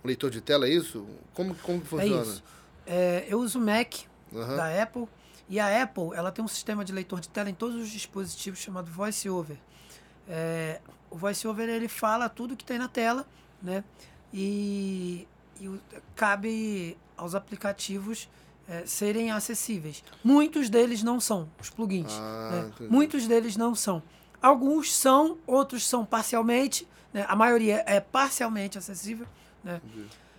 um leitor de tela, é isso? Como, como que É funciona? isso. É, eu uso Mac, Aham. da Apple. E a Apple, ela tem um sistema de leitor de tela em todos os dispositivos chamado VoiceOver. É, o VoiceOver ele fala tudo que tem na tela, né? E, e o- cabe aos aplicativos é, serem acessíveis. Muitos deles não são, os plugins. Ah, né? Muitos deles não são. Alguns são, outros são parcialmente, né? a maioria é parcialmente acessível. Né?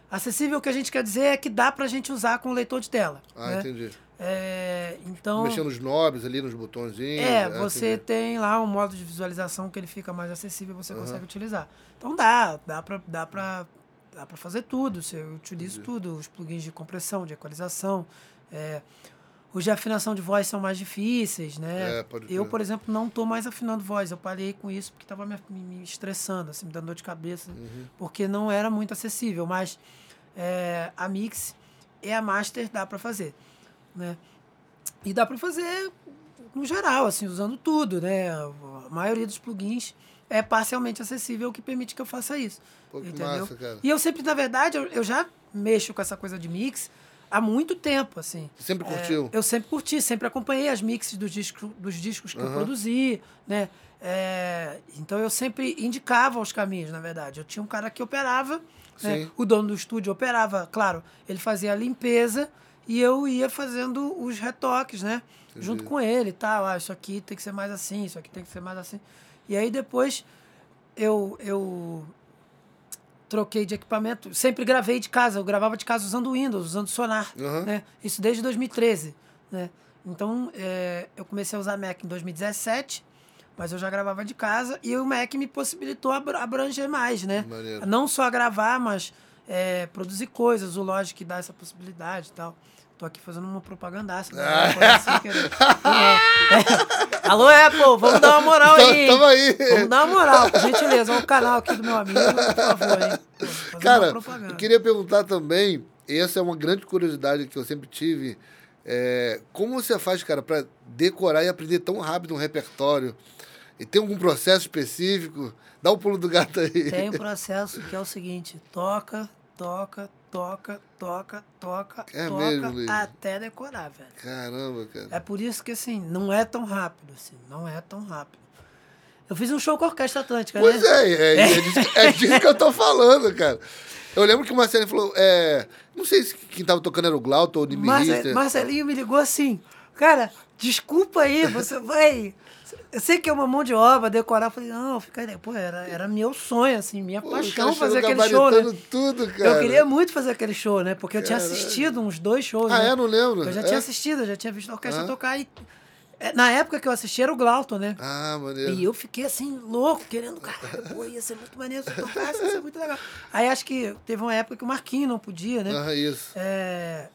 Acessível, o que a gente quer dizer é que dá pra gente usar com o leitor de tela. Ah, né? entendi. É, então, Mexendo nos knobs ali, nos botõezinhos. é, ah, você entendi. tem lá um modo de visualização que ele fica mais acessível, você Aham. consegue utilizar. Então dá, dá pra, dá pra, dá pra fazer tudo, você utiliza tudo, os plugins de compressão, de equalização. é, os de afinação de voz são mais difíceis, né? É, eu, por exemplo, não tô mais afinando voz, eu parei com isso porque estava me, me- estressando, assim, me dando dor de cabeça, Uhum. porque não era muito acessível, mas é, a Mix e a Master dá pra fazer, né? E dá pra fazer no geral, assim, usando tudo, né? A maioria dos plugins é parcialmente acessível, o que permite que eu faça isso. Pô, entendeu? massa. E eu sempre, na verdade, eu, eu já mexo com essa coisa de mix há muito tempo, assim. Sempre É, curtiu? eu sempre curti, sempre acompanhei as mixes dos discos, dos discos que eu Aham. produzi, né? É, então eu sempre indicava os caminhos, na verdade. Eu tinha um cara que operava, né? O dono do estúdio operava, claro, ele fazia a limpeza e eu ia fazendo os retoques, né? Entendi. Junto com ele e tal. Ah, isso aqui tem que ser mais assim, isso aqui tem que ser mais assim. E aí depois eu, eu troquei de equipamento. Sempre gravei de casa. Eu gravava de casa usando Windows, usando Sonar. Aham. Né? Isso desde 2013. Né? Então, é, eu comecei a usar Mac em 2017, mas eu já gravava de casa e o Mac me possibilitou abra- abranger mais, né? Maneiro. Não só gravar, mas é, produzir coisas. O Logic dá essa possibilidade e tal. Tô aqui fazendo uma propagandaça. né? <laughs> Ah. Assim, querido. É. <laughs> Alô, Apple, vamos dar uma moral aí. hein? Tamo aí. Vamos dar uma moral, por gentileza. Olha o canal aqui do meu amigo, por favor, hein? Pô, Cara, propaganda. eu queria perguntar também, essa é uma grande curiosidade que eu sempre tive, é, como você faz, cara, pra decorar e aprender tão rápido um repertório? E tem algum processo específico? Dá o pulo do gato aí. Tem um processo que é o seguinte: toca, toca, toca, toca, toca, É toca, mesmo, até decorar, velho. Caramba, cara. É por isso que, assim, não é tão rápido, assim, não é tão rápido. Eu fiz um show com a Orquestra Atlântica, Pois né? é, é, é, disso, é disso que eu tô falando, cara. Eu lembro que o Marcelo falou, é, não sei se quem tava tocando era o Glauto ou o Marce-. Marcelinho me ligou assim, cara, desculpa aí, você vai. Eu sei que é uma mão de obra decorar. Falei, não, fica aí. Pô, era, era meu sonho, assim, minha Pô, paixão fazer chegou aquele show, né? tudo, cara. Eu queria muito fazer aquele show, né? Porque eu tinha Caralho. assistido uns dois shows. Ah, né? é? Não lembro. Eu já É? tinha assistido, eu já tinha visto a orquestra Ah. tocar. E, é, na época que eu assisti era o Glauton, né? Ah, maneiro. E eu fiquei assim, louco, querendo, cara, pô, ia ser muito maneiro se eu tocasse, ia ser muito legal. Aí acho que teve uma época que o Marquinhos não podia, né? Ah, isso. É,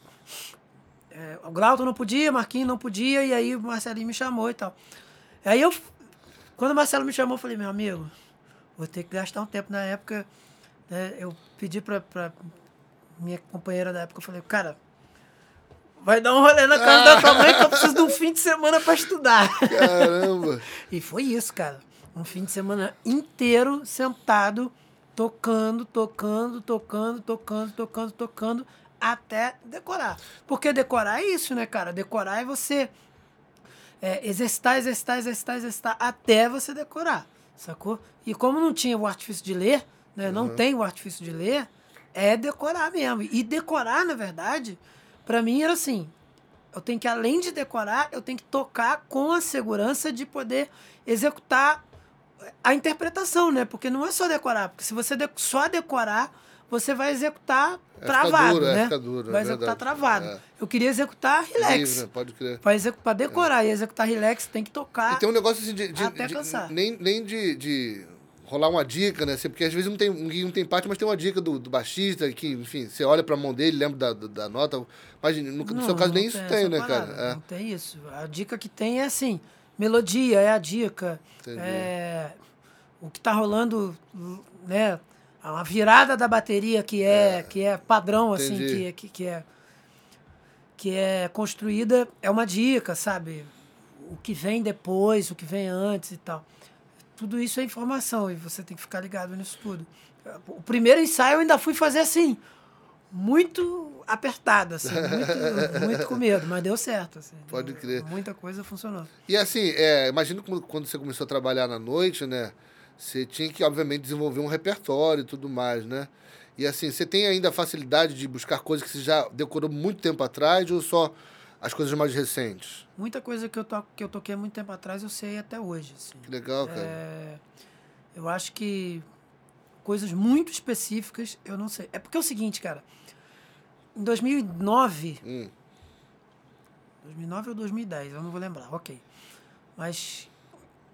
é, o Glauton não podia, o Marquinhos não podia, e aí o Marcelinho me chamou e tal. Aí eu, quando o Marcelo me chamou, eu falei, meu amigo, vou ter que gastar um tempo. Na época, né, eu pedi pra, pra minha companheira da época, eu falei, cara, vai dar um rolê na casa da tua mãe que eu preciso de um fim de semana pra estudar. Caramba. <laughs> E foi isso, cara. Um fim de semana inteiro sentado, tocando, tocando, tocando, tocando, tocando, tocando, até decorar. Porque decorar é isso, né, cara? Decorar é você é, exercitar, exercitar, exercitar, exercitar, até você decorar, sacou? E como não tinha o artifício de ler, né, não tem o artifício de ler, é decorar mesmo. E decorar, na verdade, pra mim era assim, eu tenho que, além de decorar, eu tenho que tocar com a segurança de poder executar a interpretação, né? Porque não é só decorar. Porque se você de- só decorar, você vai executar É, travado, duro, é, né? fica duro, é vai executar travado. É. Eu queria executar relax. Livre? Pode crer. Para executar, decorar e executar relax, tem que tocar. E tem um negócio assim de. de- Até de- cansar. nem nem de, de rolar uma dica, né? Porque às vezes não tem, não tem parte, mas tem uma dica do, do baixista, que, enfim, você olha pra mão dele, lembra da, da, nota. Mas no, no seu caso nem isso tem, né, parada, cara? É. Não tem isso. A dica que tem é assim, melodia é a dica. Entendi. É, o que tá rolando, né? A virada da bateria que é, que é padrão, assim, Entendi. que, que, que é que é construída é uma dica, sabe? O que vem depois, o que vem antes e tal. Tudo isso é informação e você tem que ficar ligado nisso tudo. O primeiro ensaio eu ainda fui fazer assim. muito apertado, assim, <laughs> muito, muito com medo, mas deu certo. Assim, Pode crer. Muita coisa funcionou. E assim, é, imagino quando você começou a trabalhar na noite, né? Você tinha que, obviamente, desenvolver um repertório e tudo mais, né? E assim, você tem ainda a facilidade de buscar coisas que você já decorou muito tempo atrás ou só as coisas mais recentes? Muita coisa que eu, to que eu toquei há muito tempo atrás eu sei até hoje. Assim. Que legal, cara. É, eu acho que coisas muito específicas eu não sei. É porque é o seguinte, cara. Em 2009, Hum, 2009 ou 2010, eu não vou lembrar, ok. Mas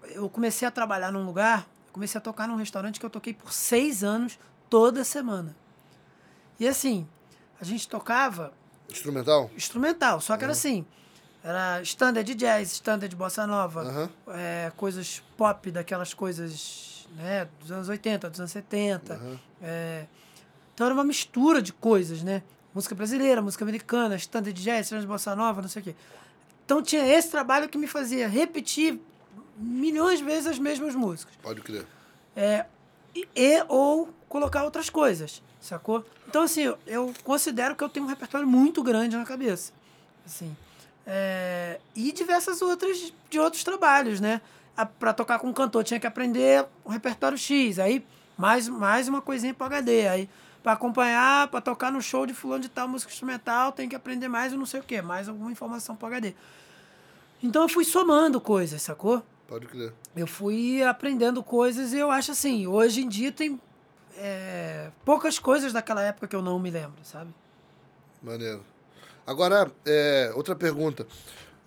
eu comecei a trabalhar num lugar, comecei a tocar num restaurante que eu toquei por seis anos, toda semana. E assim, a gente tocava instrumental? instrumental, só que era assim, era standard de jazz, standard de bossa nova, Aham. é, coisas pop, daquelas coisas né, dos anos 80, dos anos 70. Aham. É, então era uma mistura de coisas, né? Música brasileira, música americana, standard de jazz, standard de bossa nova, não sei o quê. Então tinha esse trabalho que me fazia repetir milhões de vezes as mesmas músicas. Pode crer. É, e, e- ou colocar outras coisas, sacou? Então, assim, eu, eu considero que eu tenho um repertório muito grande na cabeça. Assim. É, e diversas outras de outros trabalhos, né? Para tocar com um cantor tinha que aprender o repertório X, aí mais, mais uma coisinha para HD. Aí, para acompanhar, para tocar no show de fulano de tal música instrumental, tem que aprender mais o não sei o quê, mais alguma informação para HD. Então eu fui somando coisas, sacou? Pode crer. eu fui aprendendo coisas e eu acho assim, hoje em dia tem é, poucas coisas daquela época que eu não me lembro, sabe? Maneiro. Agora, é, outra pergunta.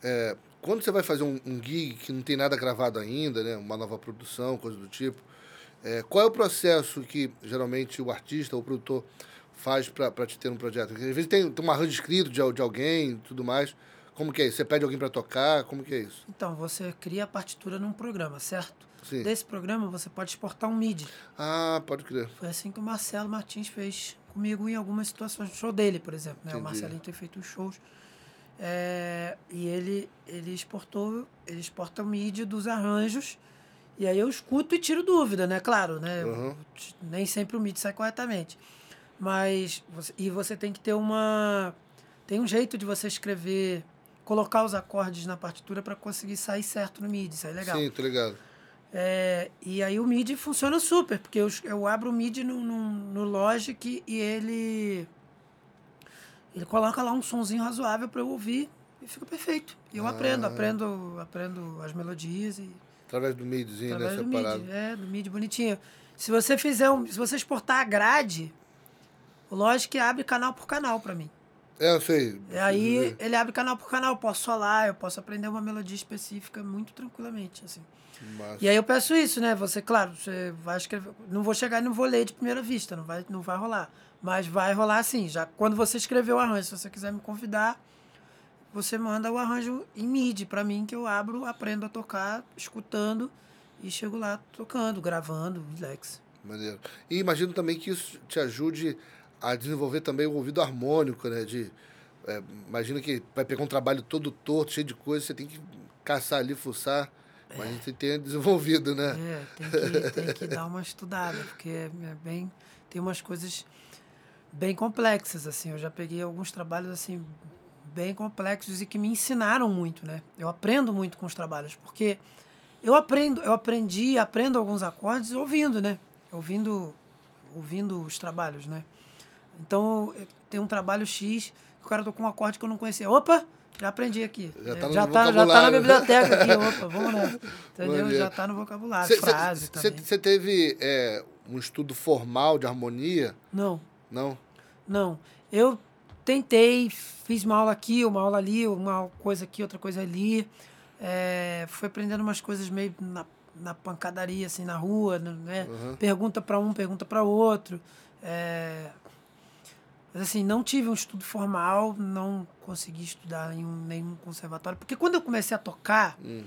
É, quando você vai fazer um, um gig que não tem nada gravado ainda, né? Uma nova produção, coisa do tipo. é, qual é o processo que geralmente o artista ou o produtor faz para te ter um projeto? Porque às vezes tem, tem um arranjo escrito de, de alguém e tudo mais. Como que é isso? Você pede alguém para tocar? Como que é isso? Então, você cria a partitura num programa, certo? Sim. Desse programa você pode exportar um MIDI. Ah, pode crer. Foi assim que o Marcelo Martins fez comigo em algumas situações do show dele, por exemplo. Né? O. Marcelinho tem feito os shows. É, e ele, ele exportou, ele exporta o MIDI dos arranjos. E aí eu escuto e tiro dúvida, né? Claro, né? Uhum. Nem sempre o MIDI sai corretamente. Mas. E você tem que ter uma. Tem um jeito de você escrever, colocar os acordes na partitura para conseguir sair certo no MIDI, sair legal. Sim, tô ligado. É, e aí o MIDI funciona super, porque eu, eu abro o MIDI no, no, no Logic e ele. Ele coloca lá um sonzinho razoável para eu ouvir e fica perfeito. E eu aprendo, Ah. aprendo, aprendo as melodias e Através do midzinho, né? através do Separado. MIDI. É, do MIDI bonitinho. Se você fizer um, se você exportar a grade, o Logic abre canal por canal para mim. É, eu sei. E aí ele abre canal por canal, eu posso solar, eu posso aprender uma melodia específica muito tranquilamente, assim. Massa. E aí eu peço isso, né? Você, claro, você vai escrever. Não vou chegar e não vou ler de primeira vista, não vai, não vai rolar. Mas vai rolar sim. Já quando você escrever o arranjo, se você quiser me convidar, você manda o arranjo em MIDI para mim, que eu abro, aprendo a tocar, escutando e chego lá tocando, gravando, relax. Maneiro. E imagino também que isso te ajude a desenvolver também o ouvido harmônico, né? De, é, imagina que vai pegar um trabalho todo torto, cheio de coisas, você tem que caçar ali, fuçar. Mas você tenha desenvolvido, né? É, tem que, tem que dar uma estudada, porque é bem. Tem umas coisas bem complexas, assim. Eu já peguei alguns trabalhos, assim, bem complexos e que me ensinaram muito, né? Eu aprendo muito com os trabalhos, porque eu aprendo, eu aprendi, aprendo alguns acordes ouvindo, né? Ouvindo, ouvindo os trabalhos, né? Então, tem um trabalho X, que o cara tocou um acorde que eu não conhecia. Opa! Já aprendi aqui. Já tá no já, tá, já tá na biblioteca aqui. <laughs> Opa, vamos lá. Entendeu? Já tá no vocabulário. frase também. Você teve é, um estudo formal de harmonia? Não, Não? não. Eu tentei, fiz uma aula aqui, uma aula ali, uma coisa aqui, outra coisa ali. É, fui aprendendo umas coisas meio na, na pancadaria, assim, na rua, né? Uhum. Pergunta para um, pergunta para outro. É, mas assim, não tive um estudo formal, não consegui estudar em um- nenhum conservatório. Porque quando eu comecei a tocar, Hum.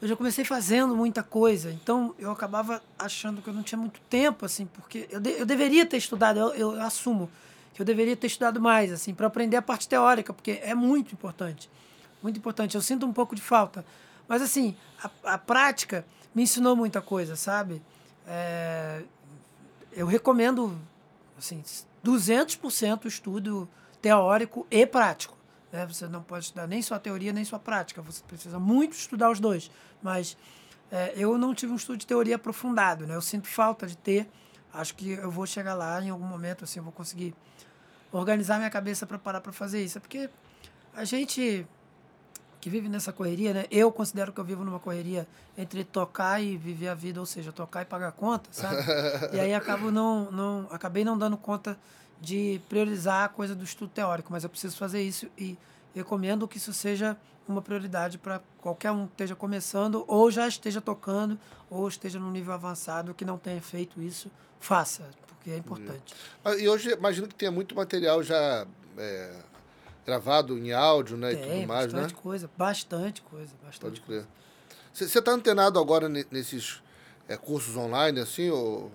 eu já comecei fazendo muita coisa. Então eu acabava achando que eu não tinha muito tempo, assim, porque eu, de- eu deveria ter estudado, eu, eu assumo que eu deveria ter estudado mais, assim, para aprender a parte teórica, porque é muito importante. Muito importante. Eu sinto um pouco de falta. Mas, assim, a, a prática me ensinou muita coisa, sabe? É, eu recomendo, assim, 200% estudo teórico e prático. Né? Você não pode estudar nem sua teoria nem sua prática. Você precisa muito estudar os dois. Mas é, eu não tive um estudo de teoria aprofundado. Né? Eu sinto falta de ter. Acho que eu vou chegar lá em algum momento, assim, eu vou conseguir organizar minha cabeça para parar para fazer isso. É porque a gente que vive nessa correria, né? Eu considero que eu vivo numa correria entre tocar e viver a vida, ou seja, tocar e pagar conta, sabe? e aí acabo não, não, acabei não dando conta de priorizar a coisa do estudo teórico, mas eu preciso fazer isso e recomendo que isso seja uma prioridade para qualquer um que esteja começando ou já esteja tocando ou esteja num nível avançado que não tenha feito isso, faça, porque é importante. E hoje imagino que tenha muito material já é, gravado em áudio, né, Tem, e tudo mais, bastante né? coisa, bastante coisa, bastante Pode crer. Você está antenado agora ne- nesses é, cursos online, assim, ô,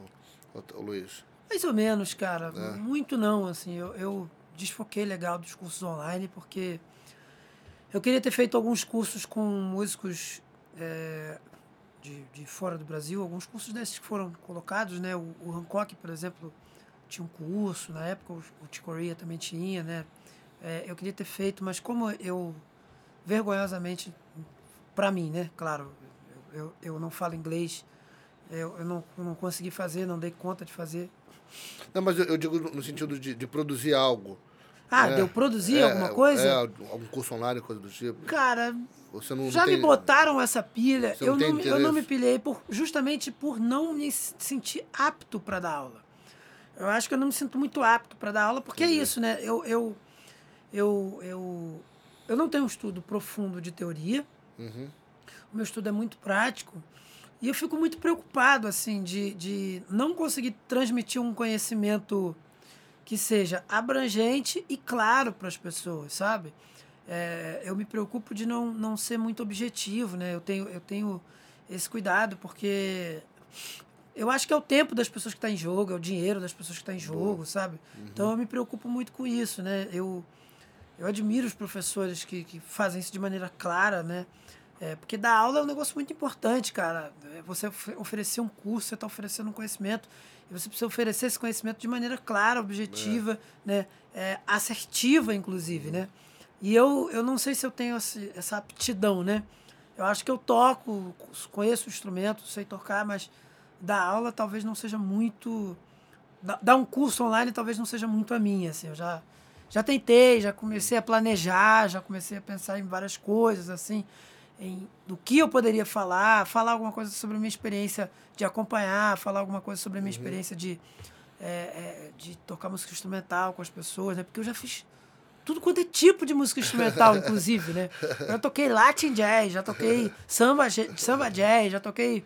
ô, ô, Luiz? Mais ou menos, cara. É. Muito não, assim. Eu, eu desfoquei legal dos cursos online porque eu queria ter feito alguns cursos com músicos é, de, de fora do Brasil, alguns cursos desses que foram colocados, né? O, o Hancock, por exemplo, tinha um curso, na época o, o Chicoria também tinha, né? É, eu queria ter feito, mas como eu, vergonhosamente, para mim, né? Claro, eu, eu, não falo inglês, eu, eu, não, eu não consegui fazer, não dei conta de fazer. Não, mas eu, eu digo no sentido de, de produzir algo. Ah, É, de eu produzir É, alguma coisa? É, algum curso online, coisa do tipo. Cara, Você não, não já me tem- botaram essa pilha. Não Eu não, me- eu não me pilhei por, justamente por não me sentir apto para dar aula. Eu acho que eu não me sinto muito apto para dar aula, porque é isso, né? Eu, eu, eu, eu, eu não tenho um estudo profundo de teoria. Uhum. O meu estudo é muito prático. E eu fico muito preocupado, assim, de, de não conseguir transmitir um conhecimento que seja abrangente e claro para as pessoas, sabe? É, eu me preocupo de não, não ser muito objetivo, né? Eu tenho, eu tenho esse cuidado, porque eu acho que é o tempo das pessoas que está em jogo, é o dinheiro das pessoas que está em jogo, sabe? Então eu me preocupo muito com isso, né? Eu, eu admiro os professores que, que fazem isso de maneira clara, né? É, porque dar aula é um negócio muito importante, cara. É, Você of- oferecer um curso, você está oferecendo um conhecimento, e você precisa oferecer esse conhecimento de maneira clara, objetiva, né? É, assertiva, inclusive, né? E eu, eu não sei se eu tenho essa aptidão, né? Eu acho que eu toco, conheço o instrumento, sei tocar, mas dar aula talvez não seja muito. da- Dar um curso online talvez não seja muito a minha, assim. Eu já, já tentei, já comecei a planejar, já comecei a pensar em várias coisas, assim, em do que eu poderia falar, falar alguma coisa sobre a minha experiência de acompanhar, falar alguma coisa sobre a minha experiência de, é, é, de tocar música instrumental com as pessoas, né? Porque eu já fiz tudo quanto é tipo de música instrumental, <laughs> inclusive, né? Já toquei Latin jazz, já toquei samba, samba jazz, já toquei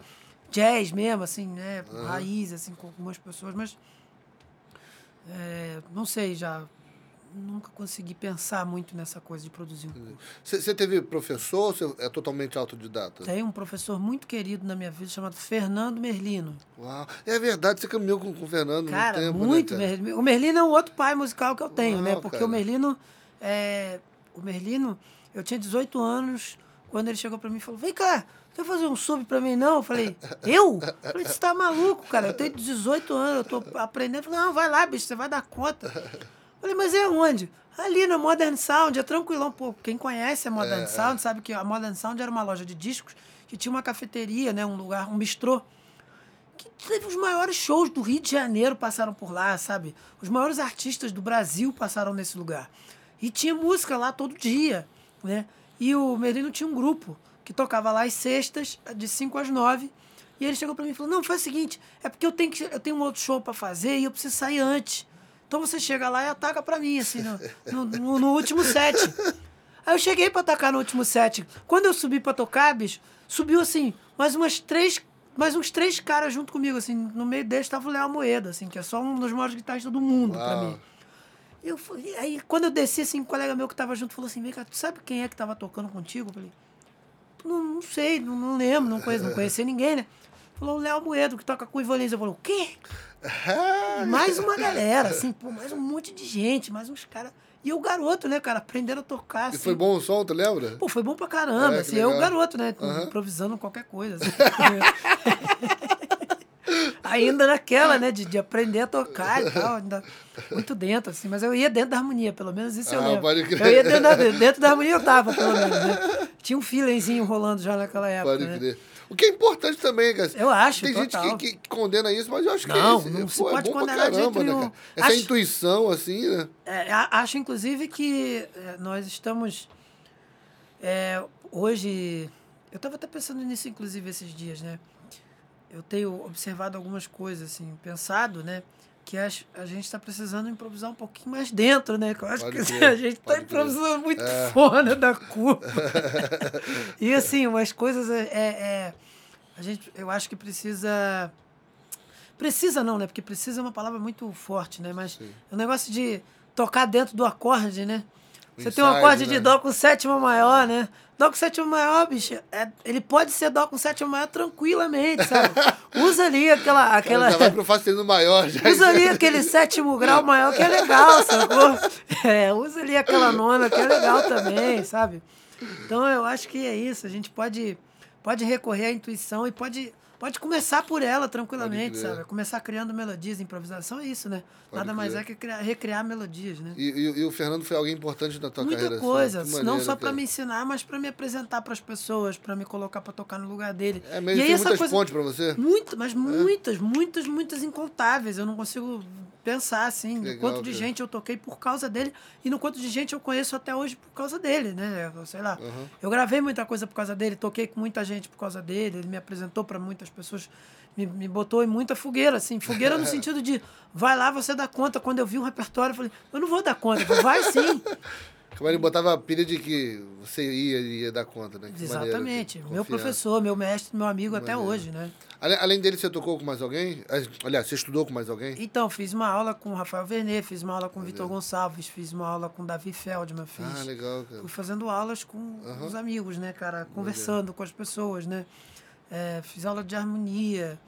jazz mesmo, assim, né? Raiz, assim, com algumas pessoas, mas é, não sei, já nunca consegui pensar muito nessa coisa de produzir um curso. Você teve professor ou você é totalmente autodidata? Tem um professor muito querido na minha vida chamado Fernando Merlino. Uau. É verdade, você caminhou com, com o Fernando Cara, tempo, né, muito cara? Merlino. O Merlino é um outro pai musical que eu tenho, né? Uau, Porque cara. o Merlino é, o Merlino, eu tinha 18 anos quando ele chegou pra mim e falou: "Vem cá, quer fazer um sub pra mim não?" Eu falei: <laughs> "Eu?" Eu falei: "Você tá maluco, cara? Eu tenho 18 anos, eu tô aprendendo." Ele falou: "Não, vai lá, bicho, você vai dar conta." <laughs> Eu falei: "Mas é onde?" Ali na Modern Sound, é tranquilão. Pô, quem conhece a Modern É, é. Sound sabe que a Modern Sound era uma loja de discos que tinha uma cafeteria, né, um lugar, um bistrô que teve os maiores shows do Rio de Janeiro passaram por lá, sabe? Os maiores artistas do Brasil passaram nesse lugar. E tinha música lá todo dia, né? E o Merino tinha um grupo que tocava lá às sextas, de 5 às 9. E ele chegou pra mim e falou: "Não, faz o seguinte, é porque eu tenho que eu tenho um outro show pra fazer e eu preciso sair antes. Então você chega lá e ataca pra mim assim no, no, no- último set". Aí eu cheguei pra atacar no último set. Quando eu subi pra tocar, bicho, subiu assim, mais umas três, mais uns três caras junto comigo, assim. No meio deles tava o Léo Moeda, assim, que é só um dos maiores guitarristas do mundo pra Uau. mim. Eu, fui- aí, quando eu desci, assim, um colega meu que tava junto falou assim: Vem cá, tu sabe quem é que tava tocando contigo? Eu falei: Não, não sei, não, não lembro, não conheço, não conhecia ninguém, né? Falou o Léo Moedo, que toca com o Ivanildo. Eu falei: O quê? E mais <laughs> uma galera, assim, pô, mais um monte de gente, mais uns caras. E o garoto, né, cara, aprendendo a tocar. E Assim. foi bom o som, tu lembra? Pô, foi bom pra caramba, É, assim, eu, legal. garoto, né, Aham. improvisando qualquer coisa. assim. <laughs> ainda naquela, né? De, de aprender a tocar e tal. Ainda muito dentro, assim. Mas eu ia dentro da harmonia, pelo menos isso eu Ah, lembro. pode crer. Eu ia dentro da, dentro da harmonia, eu tava, pelo menos, né? Tinha um feelingzinho rolando já naquela época, Pode né? O que é importante também, cara. Eu acho, Tem total. gente que, que condena isso, mas eu acho que Não, é, isso. não se Pô, é pode bom pra condenar de jeito caramba, né, cara? Essa Acho- intuição, assim, né? É, acho, inclusive, que é, nós estamos. é, hoje. Eu estava até pensando nisso, inclusive, esses dias, né? Eu tenho observado algumas coisas, assim, pensado, né? Que a, a gente está precisando improvisar um pouquinho mais dentro, né? Eu acho Pode que <laughs> a gente está. É. improvisando muito <laughs> fora da curva. <laughs> e, assim, umas coisas é, é- é- A gente, eu acho que precisa. Precisa não, né? Porque precisa é uma palavra muito forte, né? Mas o negócio de tocar dentro do acorde, né? Você tem um acorde né? de Dó com sétima maior, né? Dó com sétima maior, bicho, é- ele pode ser Dó com sétima maior tranquilamente, sabe? <laughs> Usa ali aquela. aquela Já vai pro fazendo maior. Já. usa ali aquele sétimo grau maior que é legal, sacou? É, usa ali aquela nona que é legal também, sabe? Então eu acho que é isso. A gente pode, pode recorrer à intuição e pode, pode começar por ela tranquilamente, sabe? Começar criando melodias, improvisação é isso, né? Pode Nada mais crer. é que criar- recriar melodias, né? E, e- e o Fernando foi alguém importante na tua Muita carreira. assim. coisa, Que não só para me ensinar, mas para me apresentar para as pessoas, para me colocar para tocar no lugar dele. É mesmo, e aí essa muitas coisa, pontes pra você? muito, mas muitas, muitas, muitas incontáveis. Eu não consigo pensar assim, no Legal, quanto de cara. gente eu toquei por causa dele e no quanto de gente eu conheço até hoje por causa dele, né? Eu, Sei lá. Uhum. Eu gravei muita coisa por causa dele, toquei com muita gente por causa dele, ele me apresentou para muitas pessoas, me, me botou em muita fogueira, assim, fogueira no <laughs> sentido de vai lá, você dá conta. Quando eu vi um repertório, eu falei, eu não vou dar conta, falei, vai sim. <laughs> Como ele botava a pilha de que você ia, ia dar conta, né? Que Exatamente. Meu professor, meu mestre, meu amigo até Maneiro. hoje, né? Além dele, você tocou com mais alguém? Aliás, você estudou com mais alguém? Então, fiz uma aula com o Rafael Vernet, fiz uma aula com o Vitor Gonçalves, fiz uma aula com o Davi Feldman, fiz. Ah, legal, cara. Fui fazendo aulas com os amigos, né, cara? Conversando com as pessoas, né? É, fiz aula de harmonia,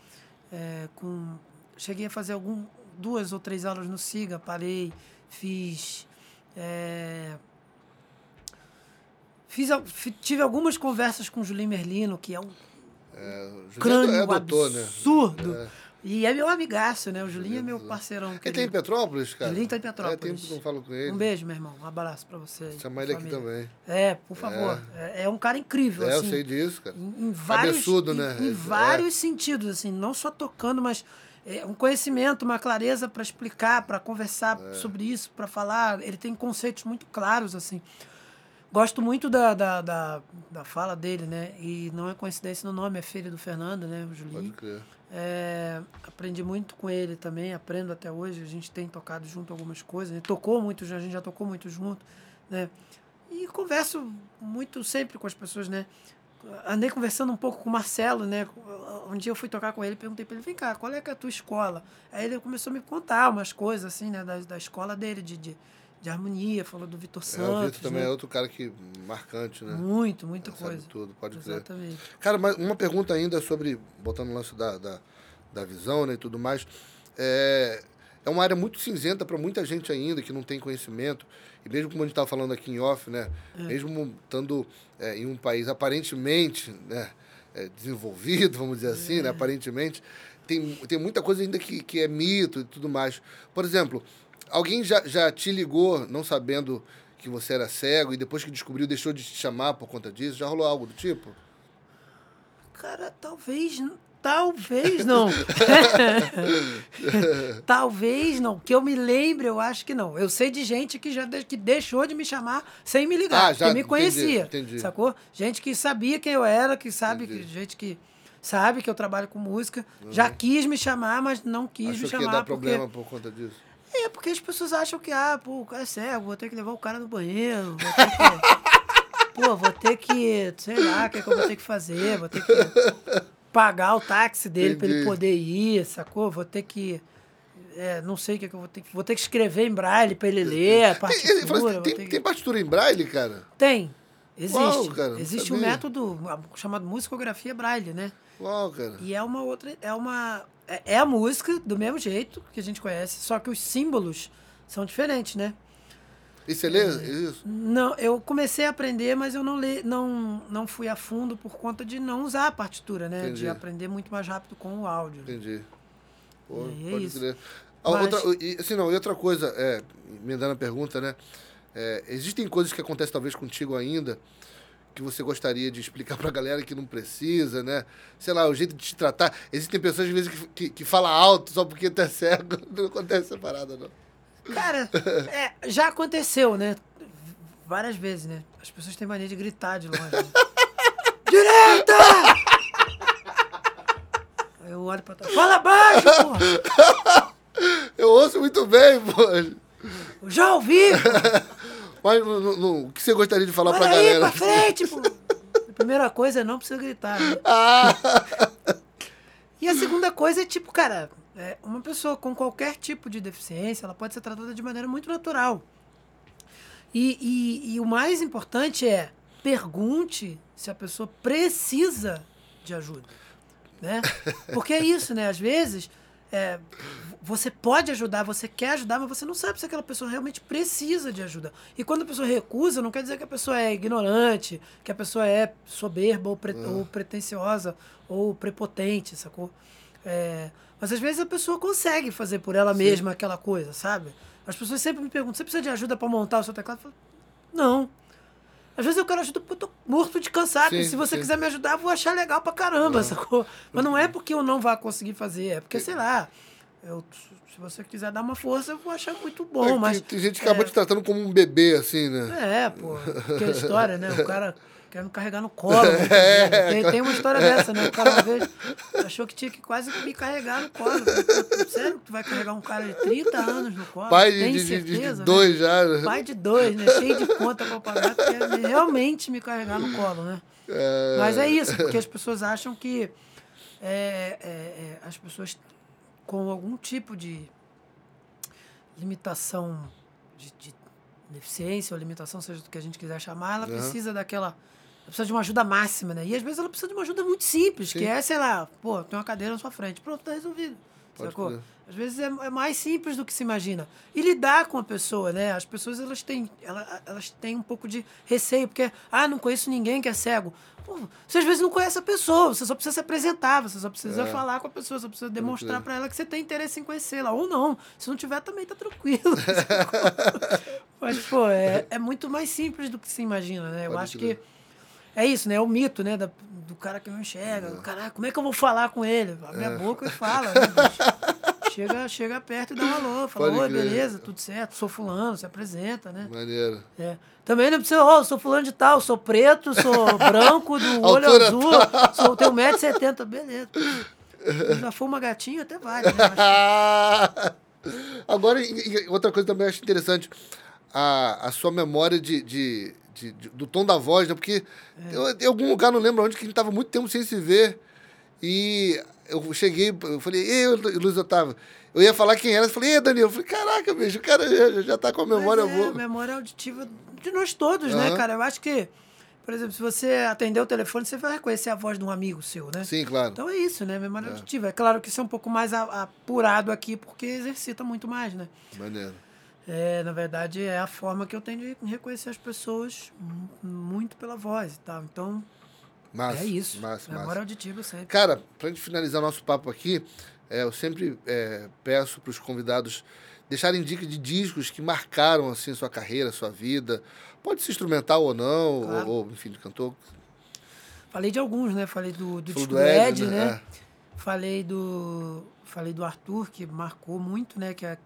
é, com... Cheguei a fazer algum, duas ou três aulas no SIGA, parei, fiz... é, Fiz, tive algumas conversas com o Julinho Merlino, que é um É, José crânio é doutor, né? absurdo. É. E é meu amigaço, né? O Julinho é meu parceirão. Ele tem em querido. Petrópolis, cara? Julinho tá em Petrópolis. É, tem tempo que eu não falo com ele. Um beijo, meu irmão. Um abraço pra você. Chama ele aqui também. É, por favor. É, é um cara incrível, É, eu assim. sei disso, cara. Em, em vários, Cabeçudo, em- né? Em, É. vários sentidos, assim, não só tocando, mas é, um conhecimento, uma clareza para explicar, para conversar É. sobre isso, para falar. Ele tem conceitos muito claros, assim. Gosto muito da, da, da, da fala dele, né? E não é coincidência no nome, é filho do Fernando, né? O Pode Julinho. crer. É, aprendi muito com ele também, aprendo até hoje. A gente tem tocado junto algumas coisas. Ele tocou muito, a gente já tocou muito junto, né? E converso muito sempre com as pessoas, né? Andei conversando um pouco com o Marcelo, né? Um dia eu fui tocar com ele, perguntei para ele, vem cá, qual é, é a tua escola? Aí ele começou a me contar umas coisas, assim, né? Da, da escola dele, de, de, de harmonia, falou do Vitor É, o Santos. Vitor também né? é outro cara que marcante, né? Muito, muita Sabe coisa. tudo, pode. Exatamente. Cara, mas uma pergunta ainda sobre, botando o lance da, da, da visão né, e tudo mais. É, é uma área muito cinzenta para muita gente ainda que não tem conhecimento. E mesmo como a gente estava falando aqui em off, né? Mesmo estando é, em um país aparentemente né, é, desenvolvido, vamos dizer assim, né, aparentemente, tem, tem muita coisa ainda que, que é mito e tudo mais. Por exemplo, alguém já, já te ligou não sabendo que você era cego e depois que descobriu deixou de te chamar por conta disso? Já rolou algo do tipo? Cara, talvez. Talvez não. <laughs> talvez não. Que eu me lembre, eu acho que não. Eu sei de gente que já de- que deixou de me chamar sem me ligar, Ah, já, que me entendi, conhecia. entendi. Sacou? Gente que sabia quem eu era, que sabe, Entendi. que, gente que sabe que eu trabalho com música, já quis me chamar, mas não quis Uhum. Achou me que ia chamar dar porque problema por conta disso? É, porque as pessoas acham que, ah, pô, o cara é cego, vou ter que levar o cara no banheiro, vou ter que. <laughs> pô, vou ter que. Sei lá, o que, é que eu vou ter que fazer, vou ter que pagar o táxi dele pra ele poder ir, sacou? Vou ter que. é, não sei o que, é que eu vou ter que. Vou ter que escrever em braille pra ele ler, a Tem, fala partitura. assim, vou tem, que- tem partitura em braille, cara? Tem. Existe. Uau, cara, Existe um método chamado musicografia braille, né? Uau, cara. E é uma outra. É uma. É é a música do mesmo jeito que a gente conhece, só que os símbolos são diferentes, né? E você lê isso? Não, eu comecei a aprender, mas eu não, le, não, não fui a fundo por conta de não usar a partitura, né? Entendi. De aprender muito mais rápido com o áudio. Entendi. Pô, é pode isso. crer. A Mas- Outra, e, assim, não, e outra coisa, é, emendando a pergunta, né? é, existem coisas que acontecem talvez contigo ainda que você gostaria de explicar pra galera que não precisa, né? Sei lá, o jeito de te tratar. Existem pessoas, às vezes, que, que, que falam alto só porque é cego. <laughs> Não acontece essa parada, não. Cara, é, já aconteceu, né? Várias vezes, né? As pessoas têm mania de gritar de longe. né? <laughs> Direita! Eu olho pra trás. Fala baixo, porra! <laughs> Eu ouço muito bem, pô. Já ouvi! Mas no- no- o que você gostaria de falar Olha pra aí, galera? pra frente, pô! <laughs> A primeira coisa é não precisa gritar, né? Ah! E a segunda coisa é, tipo, cara, é, uma pessoa com qualquer tipo de deficiência, ela pode ser tratada de maneira muito natural. E, e, e o mais importante é, pergunte se a pessoa precisa de ajuda. Né? <laughs> Porque é isso, né? Às vezes, é, você pode ajudar, você quer ajudar, mas você não sabe se aquela pessoa realmente precisa de ajuda. E quando a pessoa recusa, não quer dizer que a pessoa é ignorante, que a pessoa é soberba ou, pre- ou pretensiosa ou prepotente, sacou? É, mas às vezes a pessoa consegue fazer por ela mesma aquela coisa, sabe? As pessoas sempre me perguntam: você precisa de ajuda para montar o seu teclado? Eu falo, não. Às vezes eu quero ajuda porque eu tô morto de cansado. Sim, se você sim. quiser me ajudar, eu vou achar legal pra caramba, sacou? Mas não é porque eu não vá conseguir fazer, é porque, sei lá, eu, se você quiser dar uma força, eu vou achar muito bom, É que mas... tem gente que acaba te tratando como um bebê, assim, né? É, pô, aquela história, né? O cara quer me carregar no colo. né? <laughs> tem, tem uma história dessa, né? O cara uma vez achou que tinha que quase me carregar no colo. Eu falei, "Pô, Sério que tu vai carregar um cara de 30 anos no colo? Pai de, de, de- de certeza, né? dois já, né? Pai de dois, né? Cheio de conta pra pagar, que quer realmente me carregar no colo, né? É, Mas é isso, porque as pessoas acham que é, é, é, as pessoas com algum tipo de limitação de, de deficiência ou limitação, seja do que a gente quiser chamar, ela Aham. precisa daquela. Ela precisa de uma ajuda máxima, né? E às vezes ela precisa de uma ajuda muito simples, Sim. que é, sei lá, pô, tem uma cadeira na sua frente, pronto, tá resolvido. Pode sacou? crer. Às vezes é, é mais simples do que se imagina. E lidar com a pessoa, né? As pessoas elas têm, ela- elas têm um pouco de receio, porque, ah, não conheço ninguém que é cego. Pô, você às vezes não conhece a pessoa, você só precisa se apresentar, você só precisa É. falar com a pessoa, você precisa demonstrar para ela que você tem interesse em conhecê-la. Ou não. Se não tiver, também tá tranquilo. <laughs> Mas, pô, é, é muito mais simples do que se imagina, né? Eu Pode acho que é isso, né? É o mito, né? da- do cara que não enxerga. Caraca, como é que eu vou falar com ele? Abre É. a boca e fala, né, <laughs> bicho? Chega, chega perto e dá um alô. Fala, Pode oi, crer. beleza, tudo certo, sou fulano, se apresenta, né? Maneiro. É. Também não precisa, ó, sou fulano de tal, sou preto, sou branco, do <laughs> olho Altura azul, sou, tenho 1,70m, beleza. <laughs> Já for uma gatinha, até vale, né? <laughs> Agora, outra coisa também acho interessante, a, a sua memória de, de, de- de- do tom da voz, né? Porque É. eu, em algum lugar, não lembro onde, que a gente tava muito tempo sem se ver. E eu cheguei, eu falei, ei, Luiz Otávio. Eu ia falar quem era, eu falei, ei, Danilo. Eu falei, caraca, bicho, o cara já, já tá com a memória Mas é, boa. memória auditiva de nós todos, né, Aham. cara? Eu acho que, por exemplo, se você atender o telefone, você vai reconhecer a voz de um amigo seu, né? Sim, claro. Então é isso, né? Memória auditiva. É claro que isso é um pouco mais apurado aqui, porque exercita muito mais, né? Maneiro. É, na verdade, é a forma que eu tenho de reconhecer as pessoas mu- muito pela voz e tal. Então, Massa, é isso. Massa, memória massa. auditiva sempre. Cara, pra gente finalizar nosso papo aqui, é, eu sempre é, peço pros convidados deixarem dicas de discos que marcaram assim sua carreira, sua vida. Pode ser instrumental ou não, Claro. ou, ou, enfim, de cantor. Falei de alguns, né? Falei do, do disco do Ed, Ed, né? né? Falei do falei do Arthur que marcou muito, né? Que é-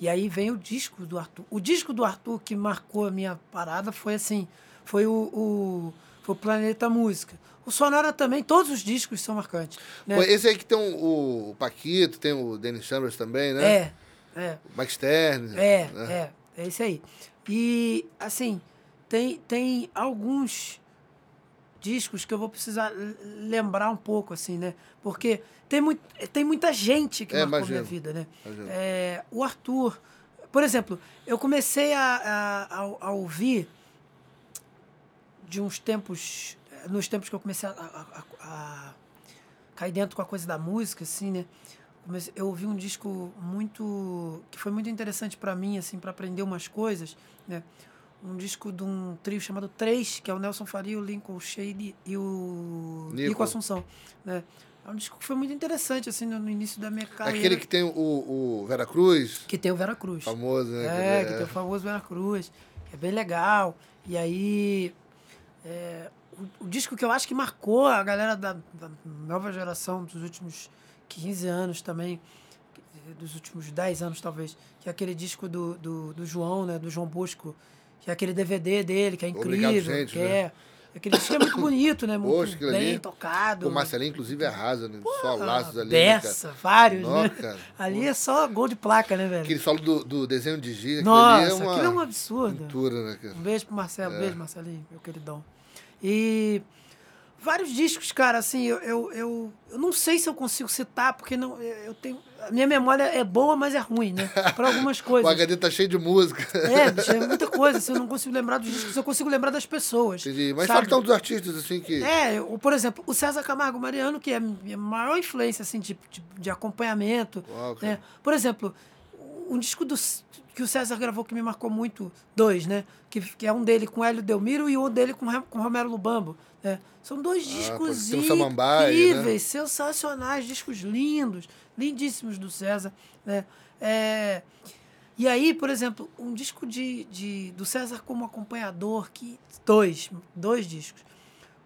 e aí vem o disco do Arthur. O disco do Arthur que marcou a minha parada foi assim, foi o, o foi o Planeta Música. O Sonora também, todos os discos são marcantes. Né? Pô, Esse aí que tem o, o Paquito, tem o Dennis Chambers também, né? É, é. O Mike Stern. É, né? é, é isso aí. E, assim, tem, tem alguns discos que eu vou precisar lembrar um pouco, assim, né? Porque tem, muito, tem muita gente que É, marcou imagino, minha vida, né? É, o Arthur, por exemplo, eu comecei a, a, a- a ouvir de uns tempos, nos tempos que eu comecei a, a- a- a cair dentro com a coisa da música, assim, né? Eu ouvi um disco muito que foi muito interessante para mim, assim, para aprender umas coisas, né? Um disco de um trio chamado Três, que é o Nelson Faria, o Lincoln Shade e o Nico. Nico Assunção, né? É um disco que foi muito interessante, assim, no, início da minha carreira. Aquele que tem o, o Vera Cruz, Que tem o Vera Cruz. famoso, né? É, que tem o famoso Vera Cruz, que é bem legal. E aí, é, o, o disco que eu acho que marcou a galera da, da nova geração dos últimos 15 anos também, dos últimos 10 anos talvez, que é aquele disco do, do, do João, né, do João Bosco, que é aquele DVD dele, que é incrível, Obrigado, gente, que né? é... Aquele disco é muito bonito, né? Muito Poxa, aquilo bem ali- tocado. O Marcelinho, inclusive, arrasa, né? Só laços ali. né, Beça, vários, Nossa, né? Ali é só gol de placa, né, velho? Aquele solo do, do desenho de giz, aquilo Nossa, ali é uma aquilo é um absurdo. pintura, né? cara? Um beijo pro Marcelo, É. beijo, Marcelinho, meu queridão. E vários discos, cara, assim, eu, eu, eu, eu não sei se eu consigo citar, porque não, eu tenho. A minha memória é boa, mas é ruim, né? Para algumas <laughs> O coisas. HD tá cheio de música. É, bicho, é muita coisa. Assim, eu não consigo lembrar dos discos, eu consigo lembrar das pessoas. Entendi. Mas sabe? fala então dos artistas, assim, que... É, eu- por exemplo, o César Camargo Mariano, que é a minha maior influência assim, de, de, de acompanhamento. Uau, né? Por exemplo, um disco do, que o César gravou que me marcou muito, dois, né? Que, que é um dele com Hélio Delmiro e um dele com, com Romero Lubambo. Né? São dois discos pode ter um samambaia, né? incríveis, sensacionais, discos lindos, lindíssimos do César. Né? É, e aí, por exemplo, um disco de, de, do César como acompanhador, que dois, dois discos.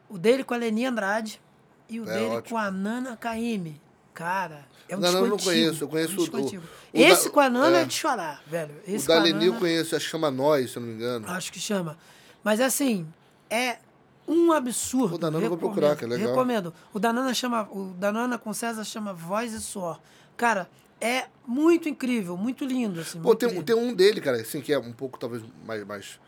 O dele com a Leni Andrade e o É, dele ótimo. com a Nana Caymmi. Cara, é um disco eu não conheço, eu é conheço um disco o- o Esse da- com a Nana é, é. de chorar, velho. Esse o da Leni eu conheço, acho que chama Nós, se eu não me engano. Acho que chama. Mas assim, é um absurdo. O da Nana eu vou procurar, que é legal. Recomendo. O da Nana chama. O da Nana com César chama Voz e Suor. Cara, é muito incrível, muito lindo. Assim, Pô, muito tem, lindo. tem um dele, cara, assim, que é um pouco, talvez, mais, mais,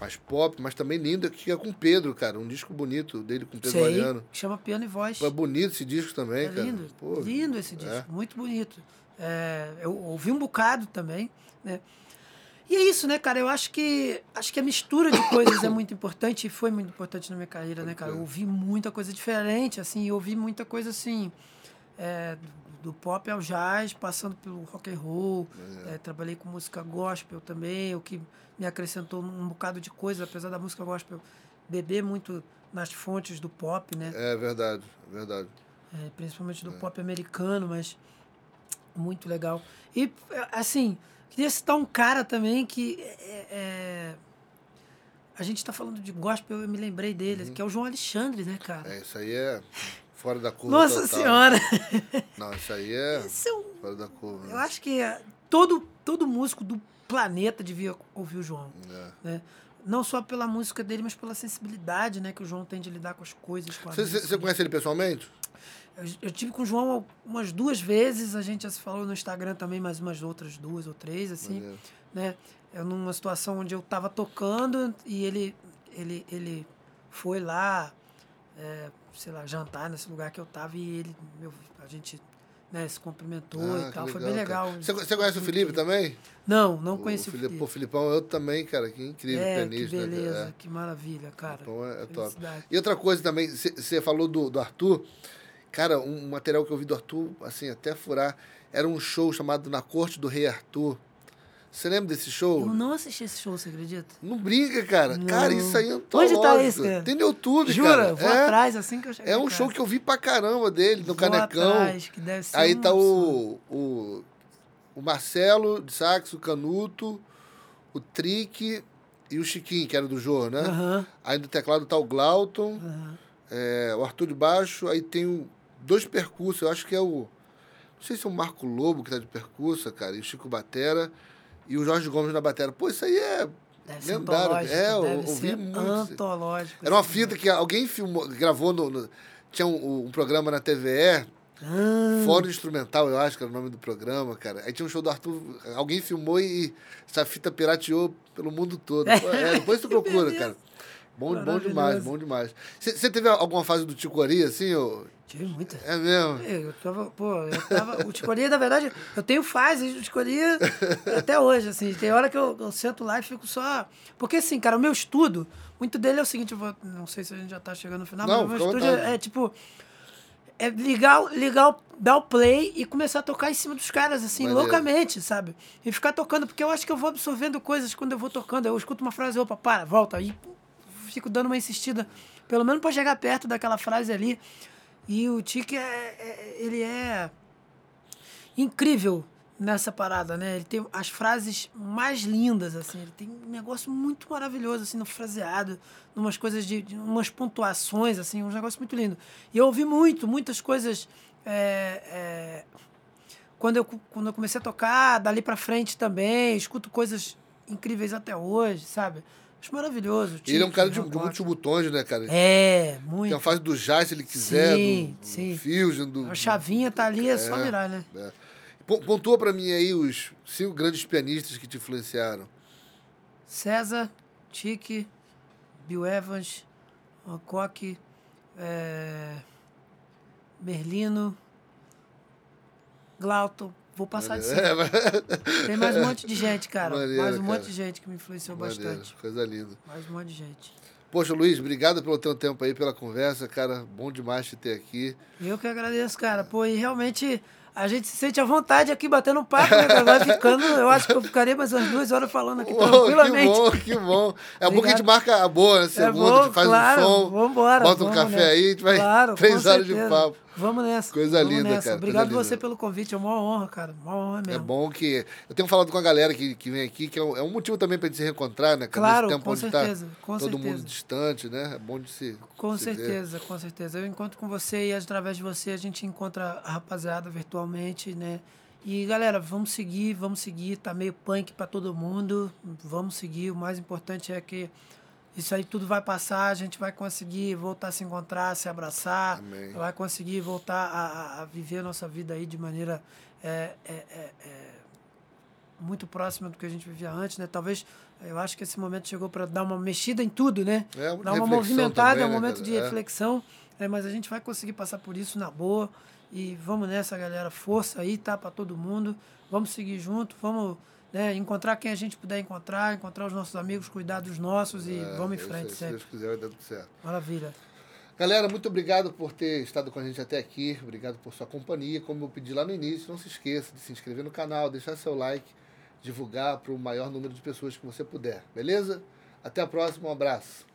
mais pop, mas também lindo, que é com Pedro, cara. Um disco bonito dele com Pedro Sei, Mariano. chama Piano e Voz. É bonito esse disco também, É cara. lindo, Pô, lindo esse disco, é. muito bonito. É, eu ouvi um bocado também, né? E é isso, né, cara? Eu acho que acho que a mistura de coisas é muito importante e foi muito importante na minha carreira, né, cara? Eu ouvi muita coisa diferente, assim, eu ouvi muita coisa assim, é, do pop ao jazz, passando pelo rock and roll. É, trabalhei com música gospel também, o que me acrescentou um bocado de coisa, apesar da música gospel beber muito nas fontes do pop, né? É verdade, é verdade. É, principalmente do pop americano, mas muito legal. E, assim, queria citar um cara também que é, é- a gente está falando de gospel, eu me lembrei dele, que é o João Alexandre, né, cara? É, isso aí é fora da curva Nossa total. Senhora! <laughs> Não, isso aí é Esse é um- fora da curva. eu né? acho que é, todo, todo músico do planeta devia ouvir o João. É. Né? Não só pela música dele, mas pela sensibilidade né, que o João tem de lidar com as coisas. Com Você, conhece ele pessoalmente? Eu, eu tive com o João umas duas vezes, a gente já se falou no Instagram também, mais umas outras duas ou três, assim, Maneiro. né? Eu numa situação onde eu tava tocando e ele, ele, ele foi lá, é, sei lá, jantar nesse lugar que eu tava e ele, meu, a gente né, se cumprimentou Ah, e tal, foi legal, bem legal. Você, você conhece o Felipe querido. também? Não, não conheci o, Felipe. Felipe. Pô, Filipão, eu também, cara, que incrível, é, pianista. que beleza, cara. que maravilha, cara. Filipão é, é top. E outra coisa também, você falou do, do Arthur. Cara, um material que eu vi do Arthur, assim, até furar, era um show chamado Na Corte do Rei Arthur. Você lembra desse show? Eu não assisti esse show, você acredita? Não brinca, cara. Não. Cara, isso aí é Onde antológico. tá isso, cara? Tem no YouTube, Jura? cara. Vou é, atrás assim que eu chegar é um show que eu vi pra caramba dele, no Vou Canecão. atrás, que deve ser Aí um tá absurdo. o, o, o Marcelo de saxo, o Canuto, o Trick e o Chiquinho, que era do Jô, né? Aham, Aí do teclado tá o Glauton, é, o Arthur de baixo, aí tem o, dois percursos, eu acho que é o. Não sei se é o Marco Lobo que tá de percurso, cara, e o Chico Batera, e o Jorge Gomes na batera. Pô, isso aí é. Deve Lendário. É, eu ouvi muito. antológico. Era uma fita que alguém filmou, gravou no. no- tinha um, um programa na TVE, Ah, Fórum Instrumental, eu acho que era o nome do programa, cara. Aí tinha um show do Arthur, alguém filmou e essa fita pirateou pelo mundo todo. É, <laughs> depois tu procura, cara. Bom, bom demais, bom demais. Você teve alguma fase do Ticori, assim? Ou... Tive muita. É mesmo? Eu tava, pô, eu tava. O Ticoria, na verdade, eu tenho fases do Ticoria até hoje, assim. Tem hora que eu, eu sento lá e fico só. Porque, assim, cara, o meu estudo, muito dele é o seguinte, eu vou, não sei se a gente já tá chegando no final, Não, mas o meu estudo é, é, tipo. É ligar, ligar, dar o play e começar a tocar em cima dos caras, assim, loucamente, sabe? E ficar tocando, porque eu acho que eu vou absorvendo coisas quando eu vou tocando. Eu escuto uma frase, opa, para, volta. Aí fico dando uma insistida, pelo menos pra chegar perto daquela frase ali. E o Tique, é, é, ele é incrível nessa parada, né? Ele tem as frases mais lindas, assim. Ele tem um negócio muito maravilhoso, assim, no fraseado, umas coisas de, de umas pontuações, assim, um negócio muito lindo. E eu ouvi muito, muitas coisas. É, é, quando, eu, quando eu comecei a tocar, dali pra frente também, escuto coisas incríveis até hoje, sabe? Acho maravilhoso. Ele é um cara de, de muitos botões, né, cara? É, muito. Tem a fase do jazz, se ele quiser, sim, do, sim. do fusion, do... A chavinha tá ali, é, é só virar, né? É. Pontua para mim aí os cinco grandes pianistas que te influenciaram. César, Tique, Bill Evans, Hancock, é... Merlino, Glauton. Vou passar de cima. Tem mais um monte de gente, <laughs> cara. Maneiro, mais um cara. monte de gente que me influenciou Maneiro, bastante. Coisa linda. Mais um monte de gente. Poxa, Luiz, obrigado pelo teu tempo aí, pela conversa, cara. Bom demais te ter aqui. Eu que agradeço, cara. Pô, e realmente a gente se sente à vontade aqui batendo um papo, né? Vai ficando, eu acho que eu ficaria mais umas duas horas falando aqui <laughs> tranquilamente. Que bom, que bom. É bom que a gente marca a boa, né? Segunda, é bom, a gente faz claro, um som, vambora, bota um café nessa. aí, a gente vai claro, <laughs> três horas de papo. Vamos nessa. Coisa vamos linda, nessa. cara. Obrigado você linda. pelo convite, é uma honra, cara. Uma honra mesmo. É bom que. Eu tenho falado com a galera que, que vem aqui, que é um, é um motivo também pra gente se reencontrar, né? Cara? Claro, tempo com onde certeza. Tá com todo certeza. mundo distante, né? É bom de se. Com se certeza, ver. com certeza. Eu encontro com você e através de você a gente encontra a rapaziada virtualmente, né? E galera, vamos seguir, vamos seguir. Tá meio punk para todo mundo. Vamos seguir. O mais importante é que isso aí tudo vai passar, a gente vai conseguir voltar a se encontrar, se abraçar, Amém. vai conseguir voltar a, a, viver a nossa vida aí de maneira é, é, é, muito próxima do que a gente vivia antes, né? Talvez, eu acho que esse momento chegou para dar uma mexida em tudo, né? É, dar uma movimentada, também, é um né, momento cara? de É. reflexão, né? mas a gente vai conseguir passar por isso na boa. E vamos nessa, galera. Força aí, tá? Para todo mundo. Vamos seguir junto, vamos né, encontrar quem a gente puder encontrar, encontrar os nossos amigos, cuidar dos nossos e É, vamos em frente aí, Se sempre. Deus quiser, vai dar tudo certo. Maravilha. Galera, muito obrigado por ter estado com a gente até aqui. Obrigado por sua companhia. Como eu pedi lá no início, não se esqueça de se inscrever no canal, deixar seu like, divulgar para o maior número de pessoas que você puder. Beleza? Até a próxima, um abraço.